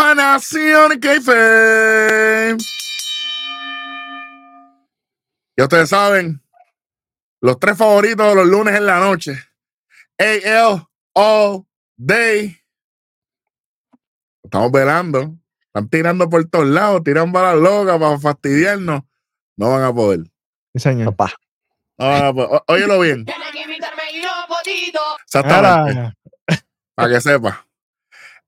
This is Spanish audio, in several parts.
A Nación Keife. Ya ustedes saben, los tres favoritos de los lunes en la noche. AL All Day. Estamos velando. Están tirando por todos lados, tiran balas locas para fastidiarnos. No van a poder. Sí, señor. Papá. No van a poder. Óyelo bien. Tiene que invitarme y Para que sepa.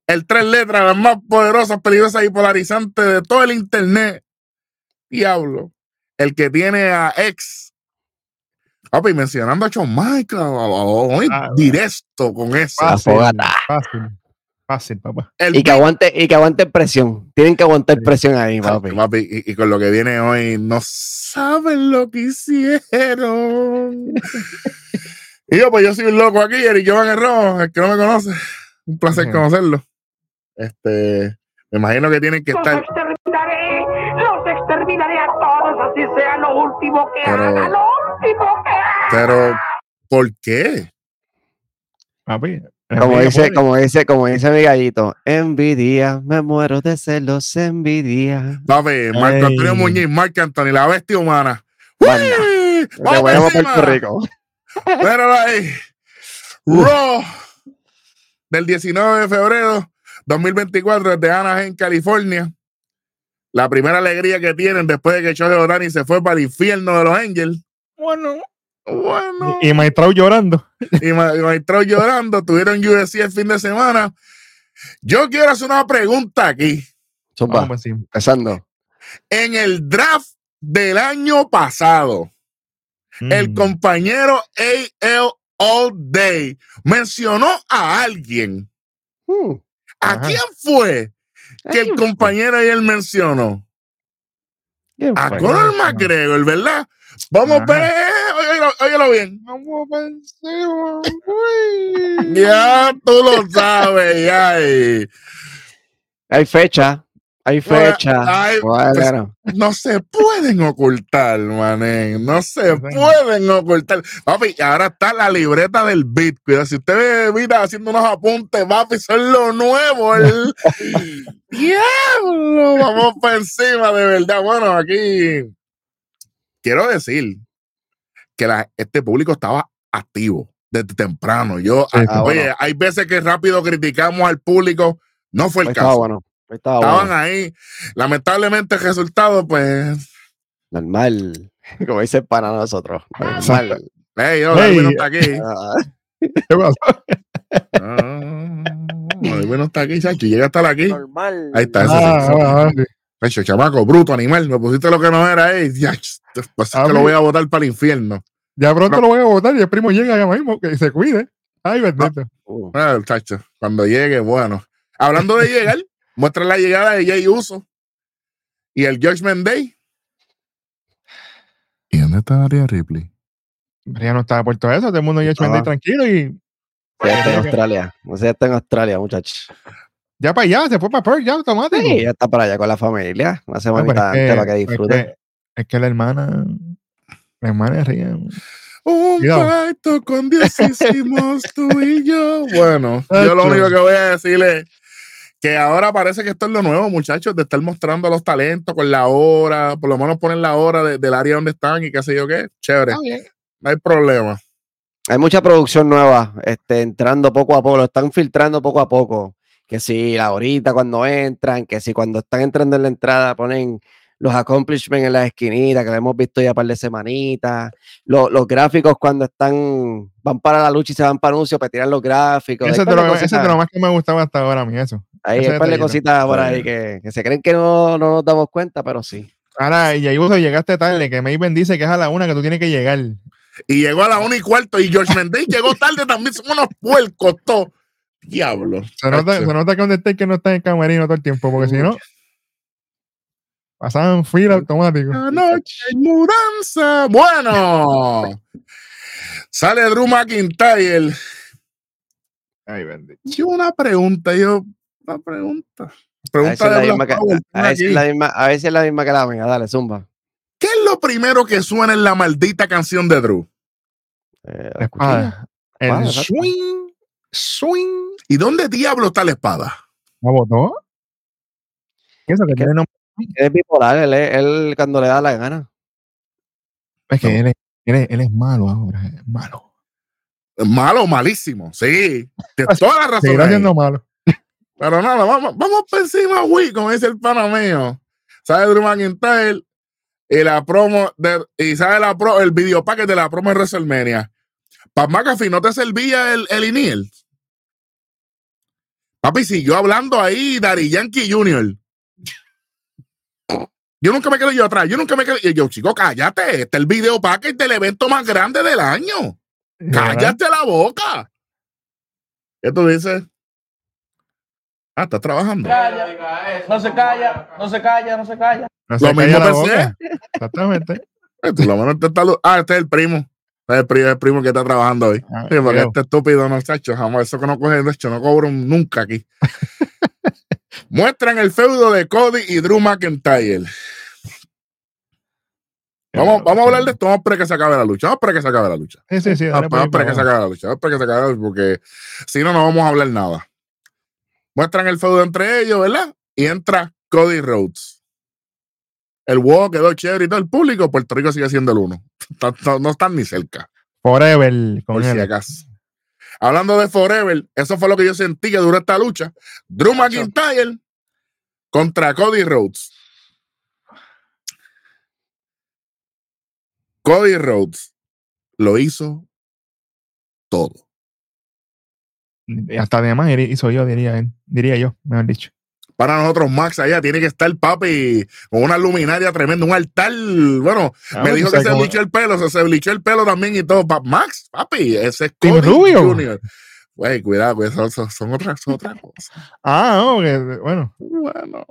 El tres letras, las más poderosas, peligrosas y polarizantes de todo el internet. Diablo. El que tiene a ex. Papi, mencionando a Shawn Michaels. Hoy Ah, directo con eso. Ah, fácil, fogata. fácil. Fácil, papá. El Y que aguante, y que aguante presión. Tienen que aguantar presión ahí, Papi, papi. y, y con lo que viene hoy, no saben lo que hicieron. y yo, pues yo soy un loco aquí, Eric Jovan Herrón, el que no me conoce. Un placer conocerlo. Este, me imagino que tienen que Los estar. exterminaré. Los exterminaré a todos, así sea lo último que Pero- haga. Lo último que haga. Pero, ¿por qué? Papi. Como dice, como dice, como dice mi gallito, envidia, me muero de celos, envidia. Papi, Marco Ey. Antonio Muñiz, Marco Anthony, la bestia humana. ¡Uy! Te ¡Vamos voy a! Puerto Rico. Míralo ahí. Raw del 19 de febrero 2024 desde Anaheim, California. La primera alegría que tienen después de que Shohei Otani se fue para el infierno de los Angels. Bueno. Bueno. Y Maestrao llorando. Y Ma- y Maestrao llorando. Tuvieron UFC el fin de semana. Yo quiero hacer una pregunta aquí. Encima. empezando. En el draft del año pasado, el Mm. compañero AL All Day mencionó a alguien. Hmm. ¿A quién fue que el compañero ayer mencionó? ¿quién A? Conor McGregor, ¿verdad? Vamos a ver, óyelo, óyelo bien. Vamos pa' encima. Ya tú lo sabes, ya. eh. Hay fecha, hay fecha. Ay, Bueno, No se pueden ocultar, mané. No se pueden ocultar. Papi, ahora está la libreta del Bitcoin. Si usted ve vida haciendo unos apuntes, papi, son lo nuevo. El... Diablo, vamos para encima, de verdad. Bueno, aquí quiero decir que la- este público estaba activo desde temprano. Yo, Sí, oye, bueno. hay veces que rápido criticamos al público. No fue el estaba caso. bueno. Estaba Estaban bueno. ahí. Lamentablemente el resultado, pues, Normal. Como dice para nosotros. Normal. hey, yo, Hey. No está aquí. Ah, ¿Qué pasó? Ah, no está aquí, chacho. Llega hasta aquí. normal. Ahí está, ese Ah, sí. ah, ah, sí. Chamaco, bruto, animal. Me pusiste lo que no era ahí. Ya, pues es A que lo voy a botar para el infierno. Ya pronto No. lo voy a votar y el primo llega ya mismo. Que se cuide. Ay, bendito. Uh, Ah, chacho, cuando llegue, bueno. Hablando de llegar, muestra la llegada de Jay Uso y el Judgment Day. ¿Y dónde está María Ripley? Ya no estaba puesto eso. Todo el mundo hecho Ah. tranquilo y ya está en Australia. No sé, ya está en Australia, muchachos. ya para allá. Se fue para Perth ya automático. Sí, ya está para allá con la familia. Una No, semanita antes que- para que es disfruten. que- Es que la hermana. La hermana es ría. Un Cuidado. pacto con Dios hicimos tú y yo. Bueno, yo lo único que voy a decirle es que ahora parece que esto es lo nuevo, muchachos, de estar mostrando los talentos con la hora, por lo menos ponen la hora de- del área donde están y qué sé yo qué. Chévere, no hay problema. Hay mucha producción nueva este, entrando poco a poco, lo están filtrando poco a poco. Que si ahorita cuando entran, que si cuando están entrando en la entrada ponen los accomplishments en la esquinita, que lo hemos visto ya un par de semanitas. Lo- los gráficos cuando están, van para la lucha y se van para anuncio, para tirar los gráficos. Eso Hay es, lo, lo más que me gustaba hasta ahora a mí, eso. Hay ese un par de cositas por ahí bien. que, que se creen que no, no nos damos cuenta, pero sí. Ahora, y ahí vos llegaste tarde, que Maven dice que es a la una que tú tienes que llegar. Y llegó a la una y cuarto y George Mendes llegó tarde también, son unos puercos todos. Diablo. Se nota, se nota que donde esté que no está en camerino todo el tiempo, porque si no, pasaban fila automático. Anoche mudanza. Bueno. Sale Drew McIntyre. Ay, bendito. Yo una pregunta, yo una pregunta. A Pregunta es la de misma Black que, Power, a ver si es aquí. la misma- a si es la misma que la mía. Dale, zumba. ¿Qué es lo primero que suena en la maldita canción de Drew? Eh, La espada. El Espada, swing, swing. ¿Y dónde diablo está la espada? ¿La botó? Eso que tiene nombre. Es bipolar, él, él cuando le da la gana. Es que No. él, es, él, es, él es malo ahora, es malo. Malo, malísimo. Sí. Tienes toda la razón. Seguirá ahí. siendo malo. Pero nada, vamos, vamos por encima, güey, como dice el pana mío. ¿Sabe Drew McIntyre? Y la promo, de, y sabe la pro, el video packet de la promo de WrestleMania. Pat McAfee, ¿no te servía el, el Iniel? Papi, siguió hablando ahí Dari Yankee Jr. Yo nunca me quedo yo atrás, yo nunca me quedo. Y yo, chico, cállate, este es el video packet del evento más grande del año. Cállate la boca. ¿Qué tú dices? Ah, estás trabajando. calla, no se calla, no se calla, no se calla. No Lo se mismo calla pensé. Exactamente. Por lo menos te está Ah, este es el primo. Este es el primo, el primo que está trabajando hoy. Ah, Sí, porque este estúpido no está hecho. Jamás eso que no coge, de hecho, no cobro nunca aquí. Muestran el feudo de Cody y Drew McIntyre. Vamos, vamos a hablar de esto. Vamos a esperar que se acabe la lucha. Vamos a esperar que se acabe la lucha. Sí, sí, sí. Vamos dale por a ahí esperar que se para acabe la lucha. Vamos a esperar que se acabe la lucha porque si no, no vamos a hablar nada. Muestran el feudo entre ellos, ¿verdad? Y entra Cody Rhodes. El huevo quedó chévere y todo el público. Puerto Rico sigue siendo el uno. No están ni cerca. Forever con por si él. acaso. Hablando de Forever, eso fue lo que yo sentí que duró esta lucha. Drew McIntyre contra Cody Rhodes. Cody Rhodes lo hizo todo. Y Hasta de más hizo yo, diría él. Diría yo, mejor dicho. Para nosotros, Max, allá tiene que estar papi con una luminaria tremenda, un altar. Bueno, Ah, me dijo que se bleachó el pelo, se, se bleachó el pelo también y todo. Pa- Max, papi, ese es Cody Rubio. Jr. Güey, cuidado, pues, son, son, son otras, son otras cosas. Ah, no, que, bueno. Bueno.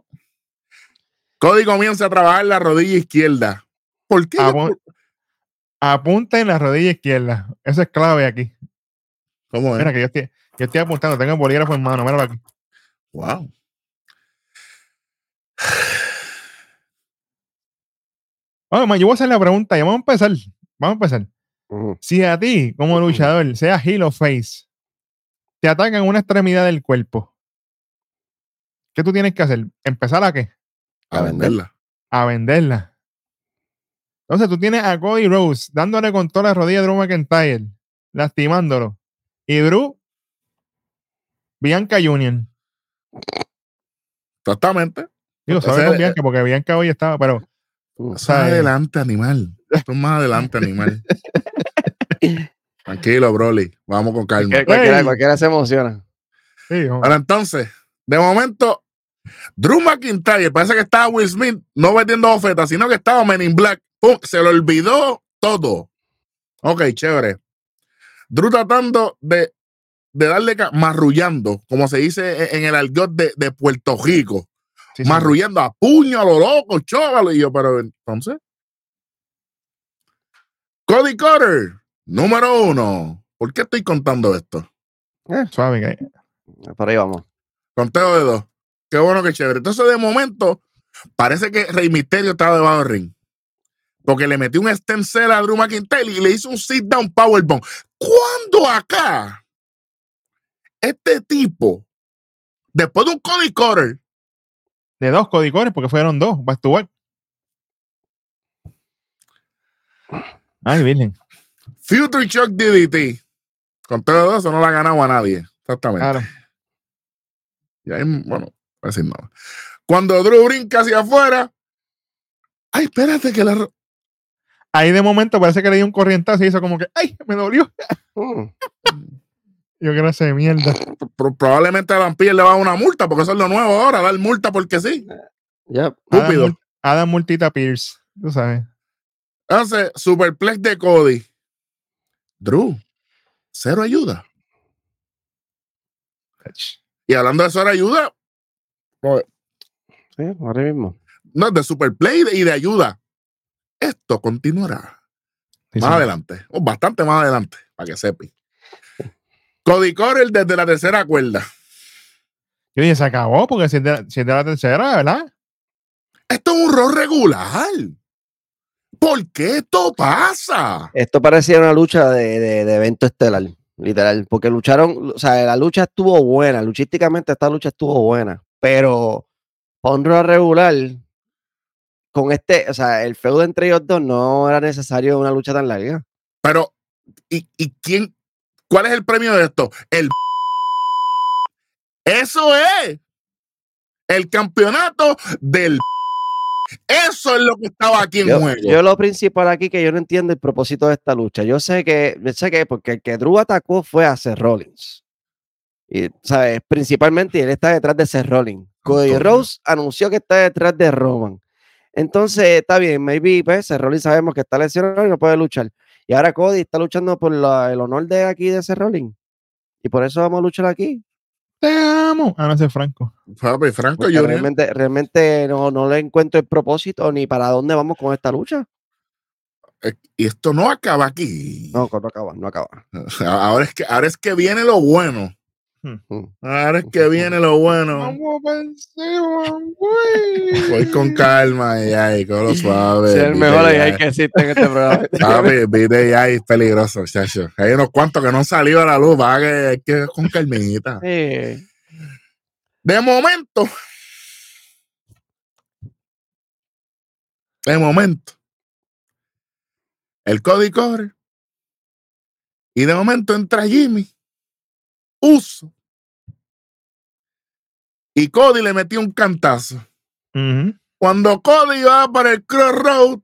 Cody comienza a trabajar la rodilla izquierda. ¿Por qué? Ah, yo- bueno. Apunta en la rodilla izquierda. Eso es clave aquí. ¿Cómo es? Mira que yo estoy, yo estoy apuntando, tengo el bolígrafo en mano, míralo aquí. Wow. Man, yo voy a hacer la pregunta, ya vamos a empezar. Vamos a empezar. Ujú. Si a ti, como luchador, sea heel o face, te atacan una extremidad del cuerpo, ¿qué tú tienes que hacer? ¿Empezar a qué? A venderla. A venderla. Entonces tú tienes a Cody Rose dándole con toda la rodilla a Drew McIntyre, lastimándolo. Y Drew, Bianca Union. Exactamente. Digo, sabe con Bianca, porque Bianca hoy estaba, pero más ¿sabes? adelante, animal. Esto es más adelante, animal. Tranquilo, Broly. Vamos con calma. cualquiera, cualquiera- Ey. cualquiera se emociona. sí. Ahora entonces, de momento, Drew McIntyre, parece que estaba Will Smith no vendiendo ofertas, sino que estaba Men in Black. ¡Pum! Se le olvidó todo. Ok, chévere. Drew tratando de, de darle, ca- marrullando, como se dice en, en el argot de, de Puerto Rico. Sí, sí. marrullando a puño, a lo loco, chóvalo. Y yo, pero entonces. Cody Cutter, número uno. ¿Por qué estoy contando esto? Suave, que- Por ahí vamos. Conteo de dos. Qué bueno, qué chévere. Entonces, de momento, parece que Rey Misterio estaba debajo del ring. Porque le metió un stencil a Drew McIntyre y le hizo un sit down powerbomb. ¿Cuándo acá este tipo, después de un Cody Cutter, de dos codicores, porque fueron dos, back to back. Ay, Virgen. Future Shock DDT, conteo de dos, eso no le ha ganado a nadie. Exactamente. Claro. Y ahí, bueno, no voy a decir nada. Cuando Drew brinca hacia afuera, ay, espérate que la, Ahí de momento parece que le dio un corrientazo y hizo como que, ¡ay! Me dolió. Mm. Yo creo que mierda. pro- probablemente a Vampire le va a dar una multa, porque eso es lo nuevo ahora, dar multa porque sí. Yep. Estúpido. Adam, Mul- Adam Multita Pierce. Tú sabes. Entonces, Superplex de Cody. Drew, cero ayuda. Y hablando de cero ayuda, no, Sí, ahora mismo. no, de Superplay y de ayuda. Esto continuará Sí, más sí. adelante, o bastante más adelante, para que sepan. Cody Corel desde la tercera cuerda. Yo dije, se acabó porque si es de, si es de la tercera, ¿verdad? Esto es un rol regular. ¿Por qué esto pasa? Esto parecía una lucha de, de- de evento estelar, literal, porque lucharon, o sea, la lucha estuvo buena, luchísticamente esta lucha estuvo buena, pero para un Raw regular, con este, o sea, el feudo entre ellos dos no era necesario una lucha tan larga. Pero, ¿y, y quién? ¿Cuál es el premio de esto? El. Eso es. El campeonato del. Eso es lo que estaba aquí en Yo, juego. yo lo principal aquí que yo no entiendo el propósito de esta lucha. Yo sé que, yo sé que porque el que Drew atacó fue a Seth Rollins. Y, ¿sabes? Principalmente él está detrás de Seth Rollins. Cody. Rose anunció que está detrás de Roman. Entonces, está bien, maybe pues, Rollins sabemos que está lesionado y no puede luchar. Y ahora Cody está luchando por la- el honor de aquí de Rollins. Y por eso vamos a luchar aquí. Te amo. Ah, no sé, Franco. Papi, Franco Porque Junior. realmente, realmente no, no le encuentro el propósito ni para dónde vamos con esta lucha. Y esto no acaba aquí. No, no acaba, no acaba. Ahora es que, ahora es que viene lo bueno. Ahora es que viene lo bueno. Voy con calma, ya, y con lo suave. Sí, el mejor. AI que existe en este programa. Papi, viste, ya es peligroso, muchacho. Hay unos cuantos que no han salido a la luz, va que hay que con calmita. Sí. De momento, de momento, el Cody corre. Y de momento entra Jimmy, Uso. Y Cody le metió un cantazo. Cuando Cody va para el Crossroad,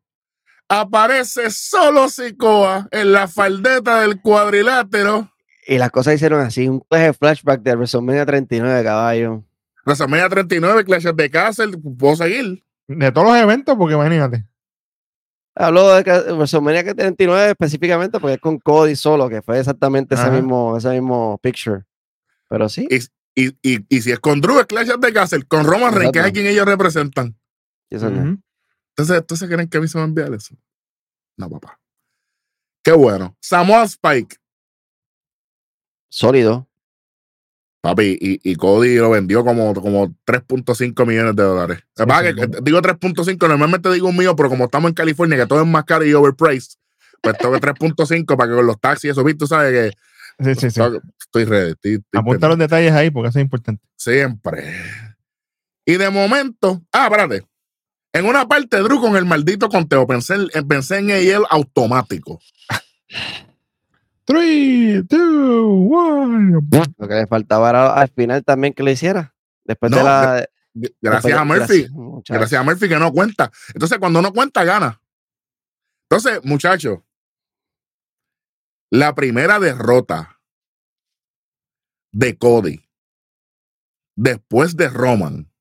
aparece solo Sikoa en la faldeta del cuadrilátero. Y las cosas hicieron así, un flashback de WrestleMania 39, caballo. WrestleMania 39, Clash of the Castle, puedo seguir. De todos los eventos, porque imagínate. Hablo de WrestleMania 39 específicamente porque es con Cody solo, que fue exactamente ese mismo, ese mismo picture. Pero sí, Y, y, y si es con Drew, es Clash of the Castle. Con Roman Reigns, que es a quien ellos representan. Entonces, ¿entonces creen que a mí se me va a enviar eso? No, papá. Qué bueno. Samoa Spike, sólido. papi, y, y Cody lo vendió como, como 3.5 millones de dólares. Sí, que sí, que bueno. digo 3.5, normalmente digo un mío, pero como estamos en California, que todo es más caro y overpriced, pues tengo 3.5 para que con los taxis y eso, ¿viste? Tú sabes que Sí, sí, sí. estoy ready. estoy- estoy Apunta los detalles ahí porque eso es importante. Siempre. Y de momento, ah, espérate. En una parte, Drew con el maldito conteo, pensé, en- pensé en él automático. 3, 2, 1. Lo que le faltaba era al final también que lo hiciera. Después de la. Gracias después a Murphy. gracias. Gracias a Murphy que no cuenta. Entonces, cuando no cuenta, gana. Entonces, muchachos, la primera derrota de Cody después de Roman.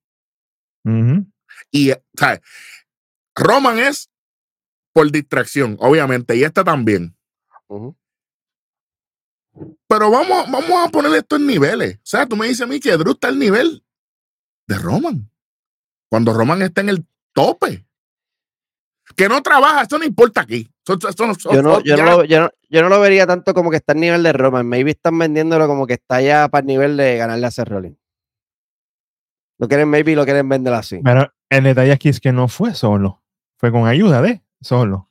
Y, ¿sabes? Roman es por distracción, obviamente, y esta también. Pero vamos, vamos a poner esto en niveles. O sea, tú me dices a mí que Drew está al nivel de Roman. Cuando Roman está en el tope. Que no trabaja, esto no importa aquí. Yo no, yo, no lo, yo, no, yo no lo vería tanto como que está al nivel de Roman. Maybe están vendiéndolo como que está ya para el nivel de ganarle a Seth Rollins. Lo quieren, maybe lo quieren vender así. Pero el detalle aquí es que no fue solo. Fue con ayuda de solo.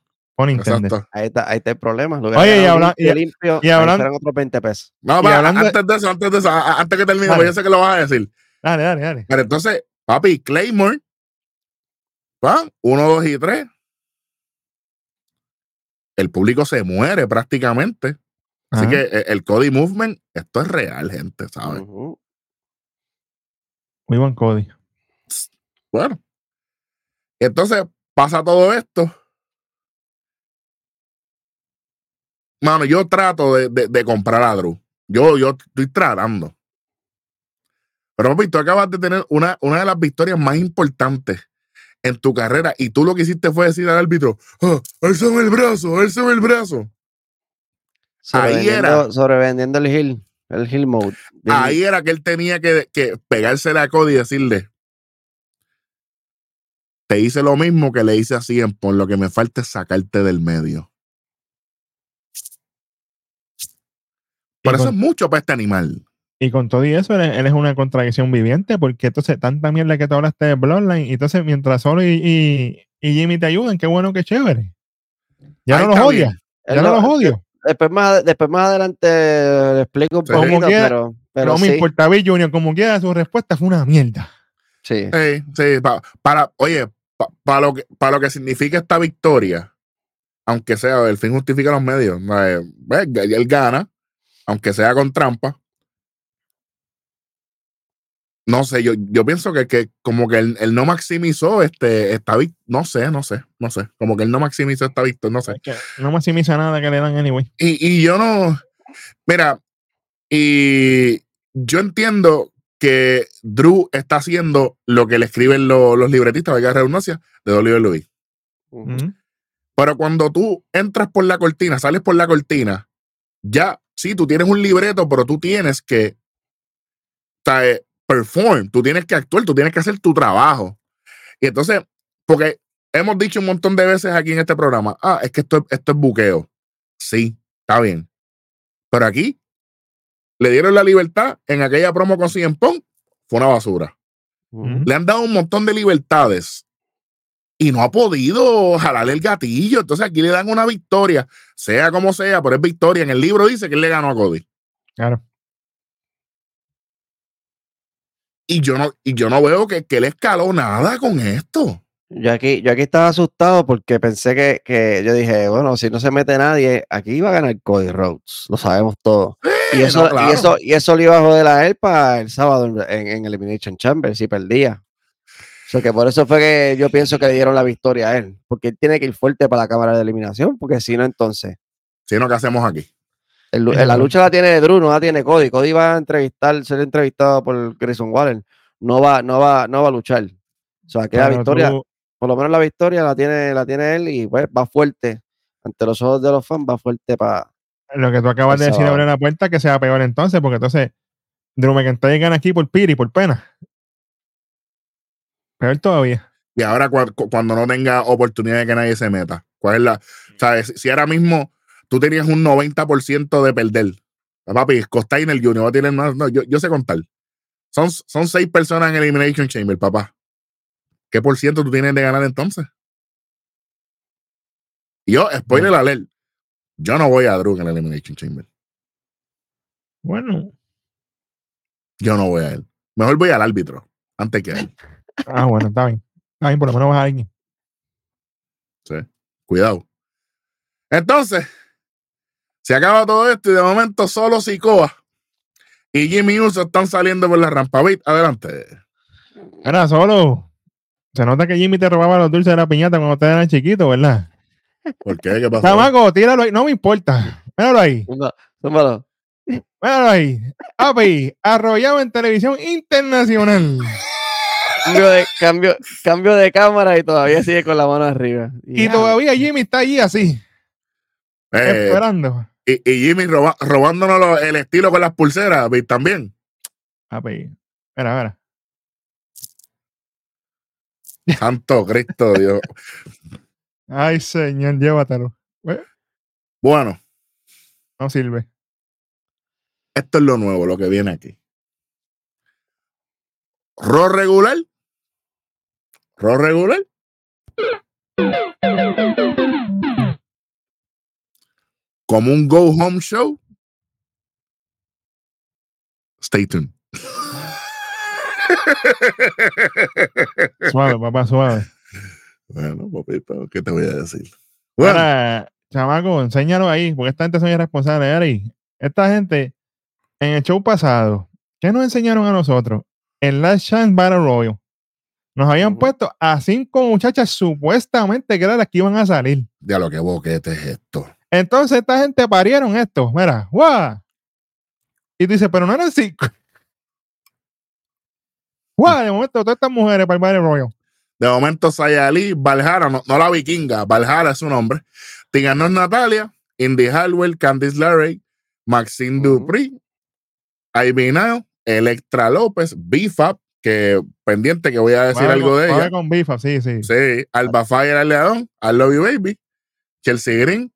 Nintendo. Exacto. Ahí está, ahí está el problema. Lo Oye, y ganaron habla- limpio, y- limpio, y hablan- serán otros 20 pesos. No, hablando de- antes de eso, antes de eso, antes que termine, porque yo sé que lo vas a decir. Dale, dale, dale. Pero entonces, papi, Claymore, ¿va? Uno, dos y tres. El público se muere prácticamente. Así Ajá. que eh, el Cody Movement, esto es real, gente, ¿sabes? Muy buen Cody. Bueno. Entonces pasa todo esto. Mano, yo trato de, de- de comprar a Drew. Yo, yo estoy tratando. Pero papi, tú acabas de tener una, una de las victorias más importantes en tu carrera y tú lo que hiciste fue decir al árbitro, oh, alzame el brazo, alzame el brazo. Ahí era. Sobrevendiendo el hill, el hill mode. Bien- Ahí era que él tenía que, que pegársela a Cody y decirle, te hice lo mismo que le hice a Cien, por lo que me falta es sacarte del medio. Por eso es mucho para este animal. Y con todo y eso, él, él es una contradicción viviente, porque entonces tanta mierda que tú hablaste de Bloodline, y entonces mientras Solo y, y, y Jimmy te ayudan, qué bueno, qué chévere. Ya Ahí no los él ya no lo- los odio. Después más, después más adelante le explico un Sí. poquito, pero, pero no me importa, Bill Junior, como quiera, su respuesta fue una mierda. Sí. Sí, sí, pa- para, oye, pa- para lo que, para lo que significa esta victoria, aunque sea, el fin justifica los medios. eh, pues, él gana, aunque sea con trampa. No sé, yo, yo pienso que, que como que él, él no maximizó este, esta victoria. No sé, no sé, no sé. Como que él no maximizó esta victoria, no sé. Es que no maximiza nada que le dan anyway. Y, y yo no. Mira, y yo entiendo que Drew está haciendo lo que le escriben lo- los libretistas, valga la redundancia, de. Ujú. Ujú. Pero cuando tú entras por la cortina, sales por la cortina, ya, sí, tú tienes un libreto, pero tú tienes que o sea, eh, perform, tú tienes que actuar, tú tienes que hacer tu trabajo. Y entonces, porque hemos dicho un montón de veces aquí en este programa, ah, es que esto, es- esto es buqueo. Sí, está bien. Pero aquí le dieron la libertad en aquella promo con CM Punk, fue una basura. Le han dado un montón de libertades y no ha podido jalarle el gatillo. Entonces aquí le dan una victoria, sea como sea, pero es victoria. En el libro dice que él le ganó a Cody. Claro. Y yo no, y yo no veo que, que él escaló nada con esto. Yo aquí, yo aquí estaba asustado porque pensé que, que yo dije, bueno, si no se mete nadie, aquí va a ganar Cody Rhodes, lo sabemos todo. Y eso, no, claro. y eso, y eso le iba a joder a él para el sábado en, en- en Elimination Chamber si perdía. O sea que por eso fue que yo pienso que le dieron la victoria a él, porque él tiene que ir fuerte para la cámara de eliminación, porque si no, entonces Si no, ¿qué hacemos aquí? El la lucha la tiene Drew, no la tiene Cody. Cody va a entrevistar, ser entrevistado por Grayson Waller, no va, no va, no va a luchar. O sea, que la victoria, tú- por lo menos la victoria la tiene, la tiene él y pues va fuerte ante los ojos de los fans, va fuerte para. lo que tú acabas de decir abre la puerta que sea peor entonces, porque entonces Drew McIntyre gana aquí por piri, por pena. Peor todavía. Y ahora cu- cuando no tenga oportunidad de que nadie se meta. ¿Cuál es la? ¿Sabes? Si ahora mismo tú tenías un 90% de perder. Papi, Costainer Junior va a tener más. No, yo, yo sé contar. Son, son seis personas en Elimination Chamber, papá. ¿Qué por ciento tú tienes de ganar entonces? Y yo, spoiler alert. Yo no voy a Drew en el Elimination Chamber. Bueno. Yo no voy a él. Mejor voy al árbitro antes que a él. Ah, bueno, está bien. Está bien, por lo menos vas a alguien. Sí. Cuidado. Entonces, se acaba todo esto y de momento solo Sikoa y Jimmy Uso están saliendo por la rampa. Bit, adelante. Era solo. Se nota que Jimmy te robaba los dulces de la piñata cuando ustedes eran chiquitos, ¿verdad? ¿Por qué? ¿Qué pasó? Chamaco, tíralo ahí. No me importa. Míralo ahí. Zúmbalo. Míralo ahí. API, arrollado en televisión internacional. Cambio de, cambio, cambio de cámara y todavía sigue con la mano arriba. Y todavía Jimmy está allí así, Eh, esperando. Y, y Jimmy roba- robándonos lo- el estilo con las pulseras, también. API. Mira, mira. Santo Cristo Dios. Ay, señor, llévatelo. Eh, Bueno, No sirve. esto es lo nuevo, lo que viene aquí. Ro regular. Ro regular. Como un go home show. Stay tuned. Suave, papá, suave. bueno, papito, ¿qué te voy a decir? Bueno, Ahora, chamaco, enséñalo ahí, porque esta gente son irresponsables. Ari, esta gente, en el show pasado, ¿qué nos enseñaron a nosotros? En Last Chance Battle Royal. Nos habían puesto a cinco muchachas supuestamente que eran las que iban a salir. ya lo que boquete es esto. Entonces, esta gente parieron esto. Mira, ¡guau! Y tú dices, pero no eran cinco. ¡Guau! De momento, todas estas mujeres para el Battle Royal. De momento, Sayali, Valhara, no, no la vikinga, Valhara es su nombre. Tiganos Natalia, Indy Hardwell, Candice LeRae, Maxine Ujú. Dupri, Ivy Now, Electra López, Bifab, que pendiente que voy a decir algo con- de suave ella. con bifa, sí, sí. Sí, Alba Fire al León, I Love You Baby, Chelsea Green,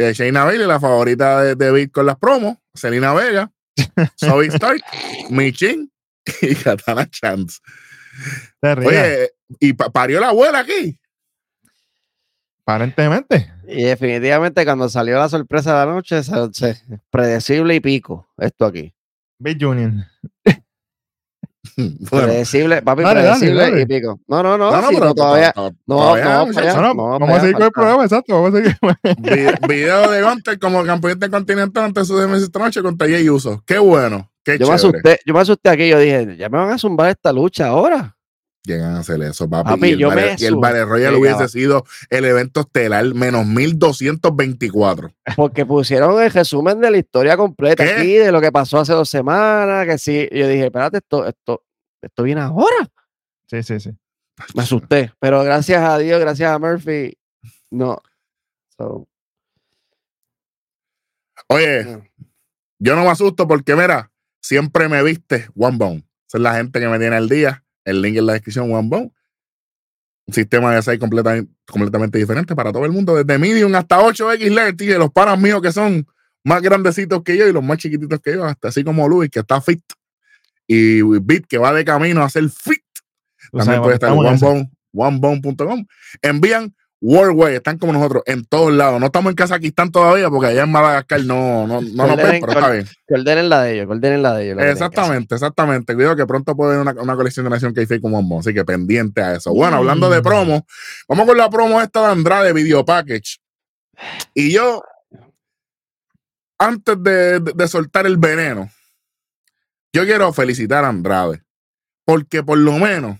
eh, Shayna Bailey, la favorita de, de con las promos, Selena Vega, Zoe Stark, Michin y Katana Chance. Oye, y pa- parió la abuela aquí. aparentemente. Y definitivamente cuando salió la sorpresa de la noche, se- se- predecible y pico esto aquí. Big Junior. Bueno, Predecible, papi, Dale, dale, predecible dale. y pico. No, no, no, no, no, pero todavía. No, todavía, no, allá. No, no, No, vamos a seguir con el programa, exacto. Vamos a seguir. Vi- video de Gunter como campeón intercontinental ante su noche contra Jay Uso. Qué bueno, qué Yo me chévere. asusté, yo me asusté aquí, yo dije, ya me van a zumbar esta lucha ahora. Llegan a hacer eso, papi. Papi, y el, yo Battle- y el Battle Royale hubiese sido el evento estelar menos 1224. Porque pusieron el resumen de la historia completa ¿Qué? aquí, de lo que pasó hace dos semanas, que sí. y Yo dije, espérate, esto, esto, esto viene ahora. Sí, sí, sí. Me asusté. Pero gracias a Dios, gracias a Murphy, no. So, Oye, no. yo no me asusto porque, mira, siempre me viste One Bone. Esa es la gente que me tiene al día. El link en la descripción, One Bone. Un sistema de 6 completamente, completamente diferente para todo el mundo, desde medium hasta 8X LED, y de los panas míos que son más grandecitos que yo y los más chiquititos que yo, hasta así como Luis, que está fit, y Bit, que va de camino a ser fit. También puede estar en onebone, onebone.com. Envían Worldwide, están como nosotros en todos lados. No estamos en Kazajistán todavía porque allá en Madagascar no, no, no nos ven, pero está bien. Que ordenen la de ellos, que ordenen la de ellos. Exactamente, exactamente. Cuidado que pronto puede haber una, una colección de Nación que como One así que pendiente a eso. Bueno, hablando de Mm. promo, vamos con la promo esta de Andrade Video Package. Y yo, antes de, de- de soltar el veneno, yo quiero felicitar a Andrade, porque por lo menos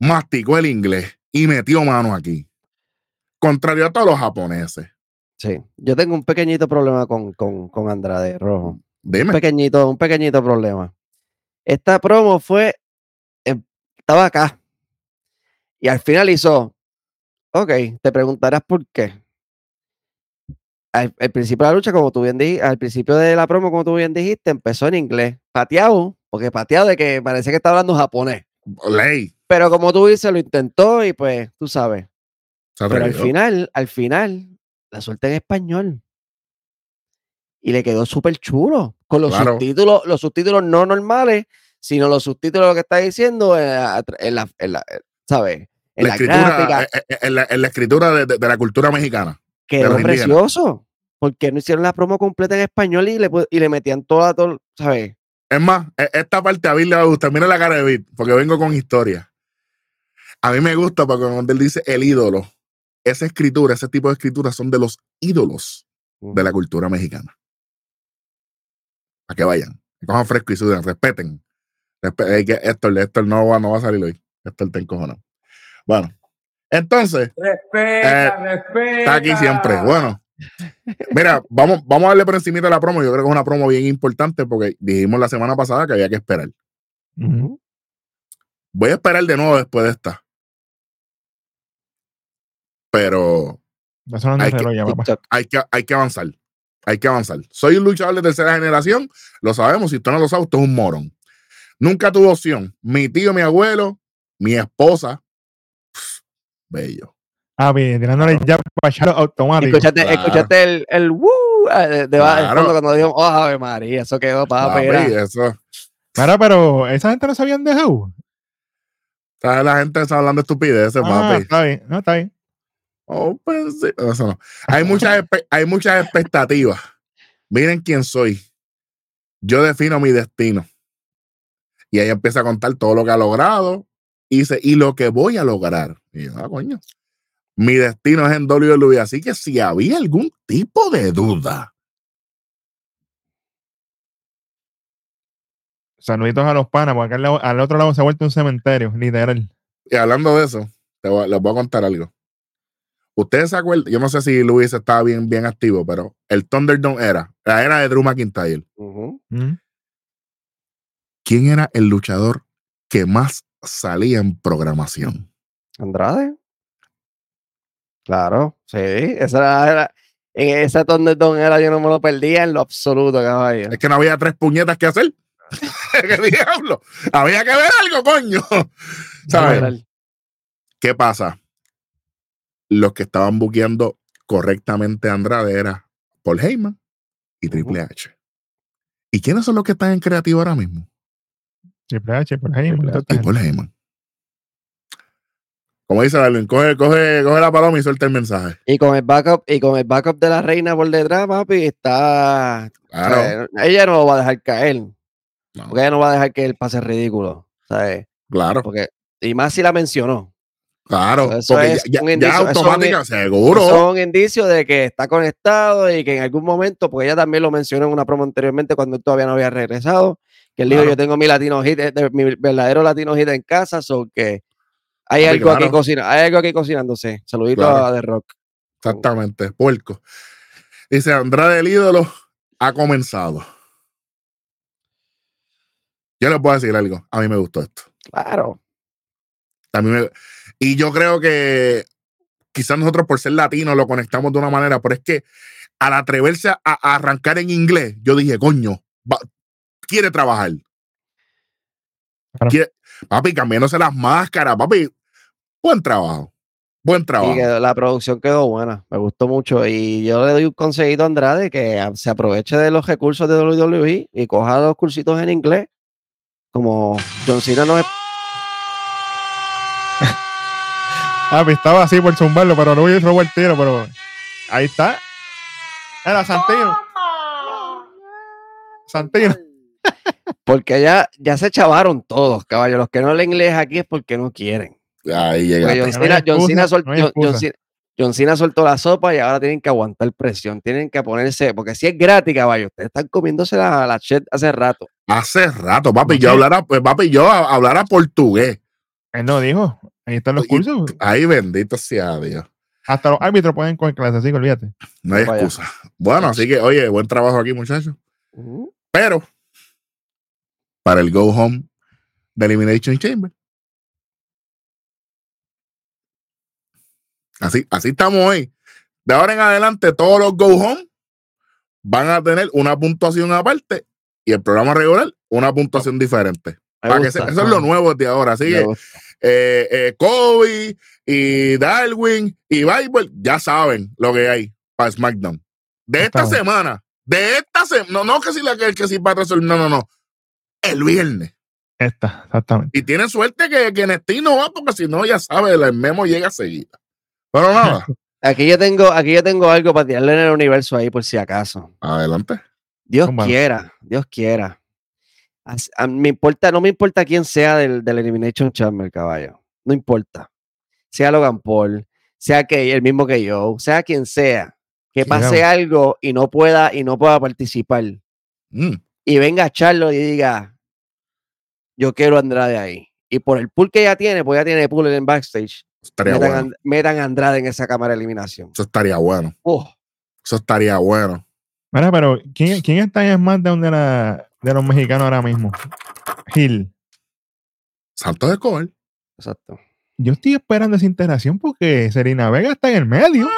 masticó el inglés y metió mano aquí. Contrario a todos los japoneses. Sí, yo tengo un pequeñito problema con, con, con Andrade Rojo. Un Dime. pequeñito, un pequeñito problema. Esta promo fue, em, estaba acá. Y al final hizo, ok, te preguntarás por qué. Al, al principio de la lucha, como tú bien dijiste, al principio de la promo, como tú bien dijiste, empezó en inglés. Pateado, porque pateado de que parece que está hablando japonés. Ley. Pero como tú dices, lo intentó y pues, tú sabes. Pero al final, al final, la suelta en español. Y le quedó súper chulo. Con los Claro. subtítulos, los subtítulos no normales, sino los subtítulos lo que está diciendo en la, en la- en la- eh, ¿sabes? En la la, escritura, eh, eh, en la, en la escritura de, de- de la cultura mexicana. quedó precioso. Porque no hicieron la promo completa en español y le, y le metían toda, todo, ¿sabes? Es más, e- esta parte a Bill le va a gustar. Mira la cara de Bill, porque vengo con historia. A mí me gusta porque cuando él dice el ídolo, esa escritura, ese tipo de escritura son de los ídolos de la cultura mexicana. A que vayan, que cojan fresco y suden, respeten. Respe- eh, que Héctor, Héctor no va, no va a salir hoy. Héctor te encojonado. Bueno, entonces, Respeta, Eh, respeta. está aquí siempre. Bueno, mira, vamos, vamos a darle por encima de la promo. Yo creo que es una promo bien importante porque dijimos la semana pasada que había que esperar. Voy a esperar de nuevo después de esta. Pero Hay que- ya, hay que, hay que avanzar. Hay que avanzar. Soy un luchador de tercera generación, lo sabemos. Si usted no lo sabe, usted es un morón. Nunca tuvo opción. Mi tío, mi abuelo, mi esposa. pff, bello. Ah, bien, tirándole ya para automático. Escuchaste, Claro. escuchaste el, el woo ah, de, de Claro. fondo cuando dijo, oh, Ave María, eso quedó para eso. Mira, pero esa gente no habían dejado. ¿Sabes? La gente está hablando estupideces, Ah, papi. está bien, no, está bien. Oh, pues sí, eso no. Hay muchas, hay muchas expectativas. Miren quién soy. Yo defino mi destino. Y ella empieza a contar todo lo que ha logrado y, dice, y lo que voy a lograr. Y yo, ah, coño. Mi destino es en WWE. Así que si había algún tipo de duda, Saluditos a los panas, porque acá al, lado- al otro lado se ha vuelto un cementerio, literal. y hablando de eso, te voy- les voy a contar algo. Ustedes se acuerdan, yo no sé si Luis estaba bien, bien activo, pero el Thunderdome era, la era de Drew McIntyre. Mm. ¿Quién era el luchador que más salía en programación? Andrade. Claro, sí. Esa era, era- en esa Thunderdome era yo no me lo perdía en lo absoluto, caballo. Es que no había tres puñetas que hacer. ¿Qué diablo? Había que ver algo, coño. ¿Sabes? ¿Qué pasa? Los que estaban buqueando correctamente a Andrade era Paul Heyman y Triple H. ¿Y quiénes son los que están en creativo ahora mismo? Triple H, toda esta Y. Paul Heyman. Como dice Darwin, coge, coge, coge la paloma y suelta el mensaje. Y con el backup, y con el backup de la reina por detrás, papi, está. Claro. o sea, ella no lo va a dejar caer. No. Porque ella no va a dejar que él pase ridículo. ¿sabes? Claro, Porque, y más si la mencionó. Claro. Eso porque es ya, un ya- ya indicio, eso es un- automática, seguro. Eso es un indicio de que está conectado y que en algún momento, pues ella también lo mencionó en una promo anteriormente cuando él todavía no había regresado, que él dijo, Claro. yo tengo mi latino hit, eh, mi verdadero latino hit en casa, so que hay algo aquí cocina, hay algo aquí cocinándose. Saludito Claro. a The Rock. Exactamente, puerco. Dice Andrade el ídolo ha comenzado. Yo les puedo decir algo. A mí me gustó esto. Claro. A mí me- y yo creo que quizás nosotros por ser latinos lo conectamos de una manera, pero es que al atreverse a, a arrancar en inglés, yo dije, coño, va- quiere trabajar. Claro. Quiere- papi, cambiándose las máscaras, papi, buen trabajo. Buen trabajo. Y la producción quedó buena, me gustó mucho. Y yo le doy un consejito a Andrade que se aproveche de los recursos de WWE y coja los cursitos en inglés. Como John Cena no es. Ah, estaba así por zumbarlo, pero no hubiese robado el tiro, pero ahí está. Era Santino. Santino. Porque ya, ya se chavaron todos, caballos. Los que no leen inglés aquí es porque no quieren. Ahí llega. John no hay Cena, John excusa, Cena sol- no hay John- John excusa. Cena- John Cena soltó la sopa y ahora tienen que aguantar presión. Tienen que ponerse. Porque si es gratis, caballo, ustedes están comiéndose la, la chet hace rato. Hace rato, papi, ¿Por yo hablara, pues, papi, yo hablara portugués. Él no dijo. Ahí están los Y- cursos. Ay, bendito sea Dios. Hasta los árbitros pueden coger clases, así que olvídate. No hay Vaya. excusa. Bueno, así que, oye, buen trabajo aquí, muchachos. Ujú. Pero, para el go home de Elimination Chamber. Así, así estamos hoy. De ahora en adelante, todos los go home van a tener una puntuación aparte y el programa regular una puntuación diferente. Me Para que gusta, se- eso es lo nuevo de ahora. Así que gusta. Eh, eh, Kobe y Darwin y Bible ya saben lo que hay para SmackDown. De esta semana, de esta semana, no, no que si la que, que si para resolver, no, no, no. El viernes. Esta, exactamente. Y tiene suerte que, que Nestí no va, porque si no, ya sabe, el memo llega seguida. Pero nada, Aquí yo tengo, aquí yo tengo algo para tirarle en el universo ahí por si acaso. adelante. Dios quiera, Dios quiera. As- a- me importa, no me importa quién sea del, del Elimination Chamber, caballo. No importa. Sea Logan Paul, sea que el mismo que yo, sea quien sea, que Sí, pase algo y no pueda y no pueda participar. Mm, Y venga Charlo y diga, yo quiero a Andrade ahí. Y por el pool que ya tiene, pues ya tiene pool en el backstage, estaría metan, bueno. And- metan a Andrade en esa cámara de eliminación. Eso estaría bueno. Uf, Eso estaría bueno. Mira, pero ¿quién, quién está en SmackDown de, la, de los mexicanos ahora mismo? Gil. Santos de Cover. exacto. Yo estoy esperando esa integración porque Serena Vega está en el medio.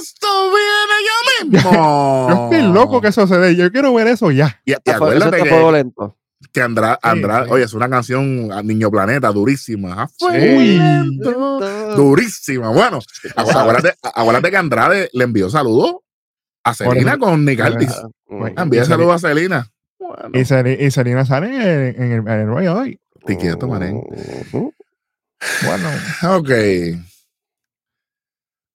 Esto viene ya mismo. Yo estoy loco que eso se dé. Yo quiero ver eso ya. Y, y acuérdate que, lento. que Andra, Andra- sí. oye, es una canción a Niño Planeta durísima. Ah, Uy. Durísima. Bueno, acu- acuérdate, acuérdate que Andrade le envió saludos a Selena con Bueno, mm. Envía saludos a Selena. Bueno, Y, Serena sale en el, en el, en el Royal hoy. te quieto, manín. Ujú. Bueno, Ok.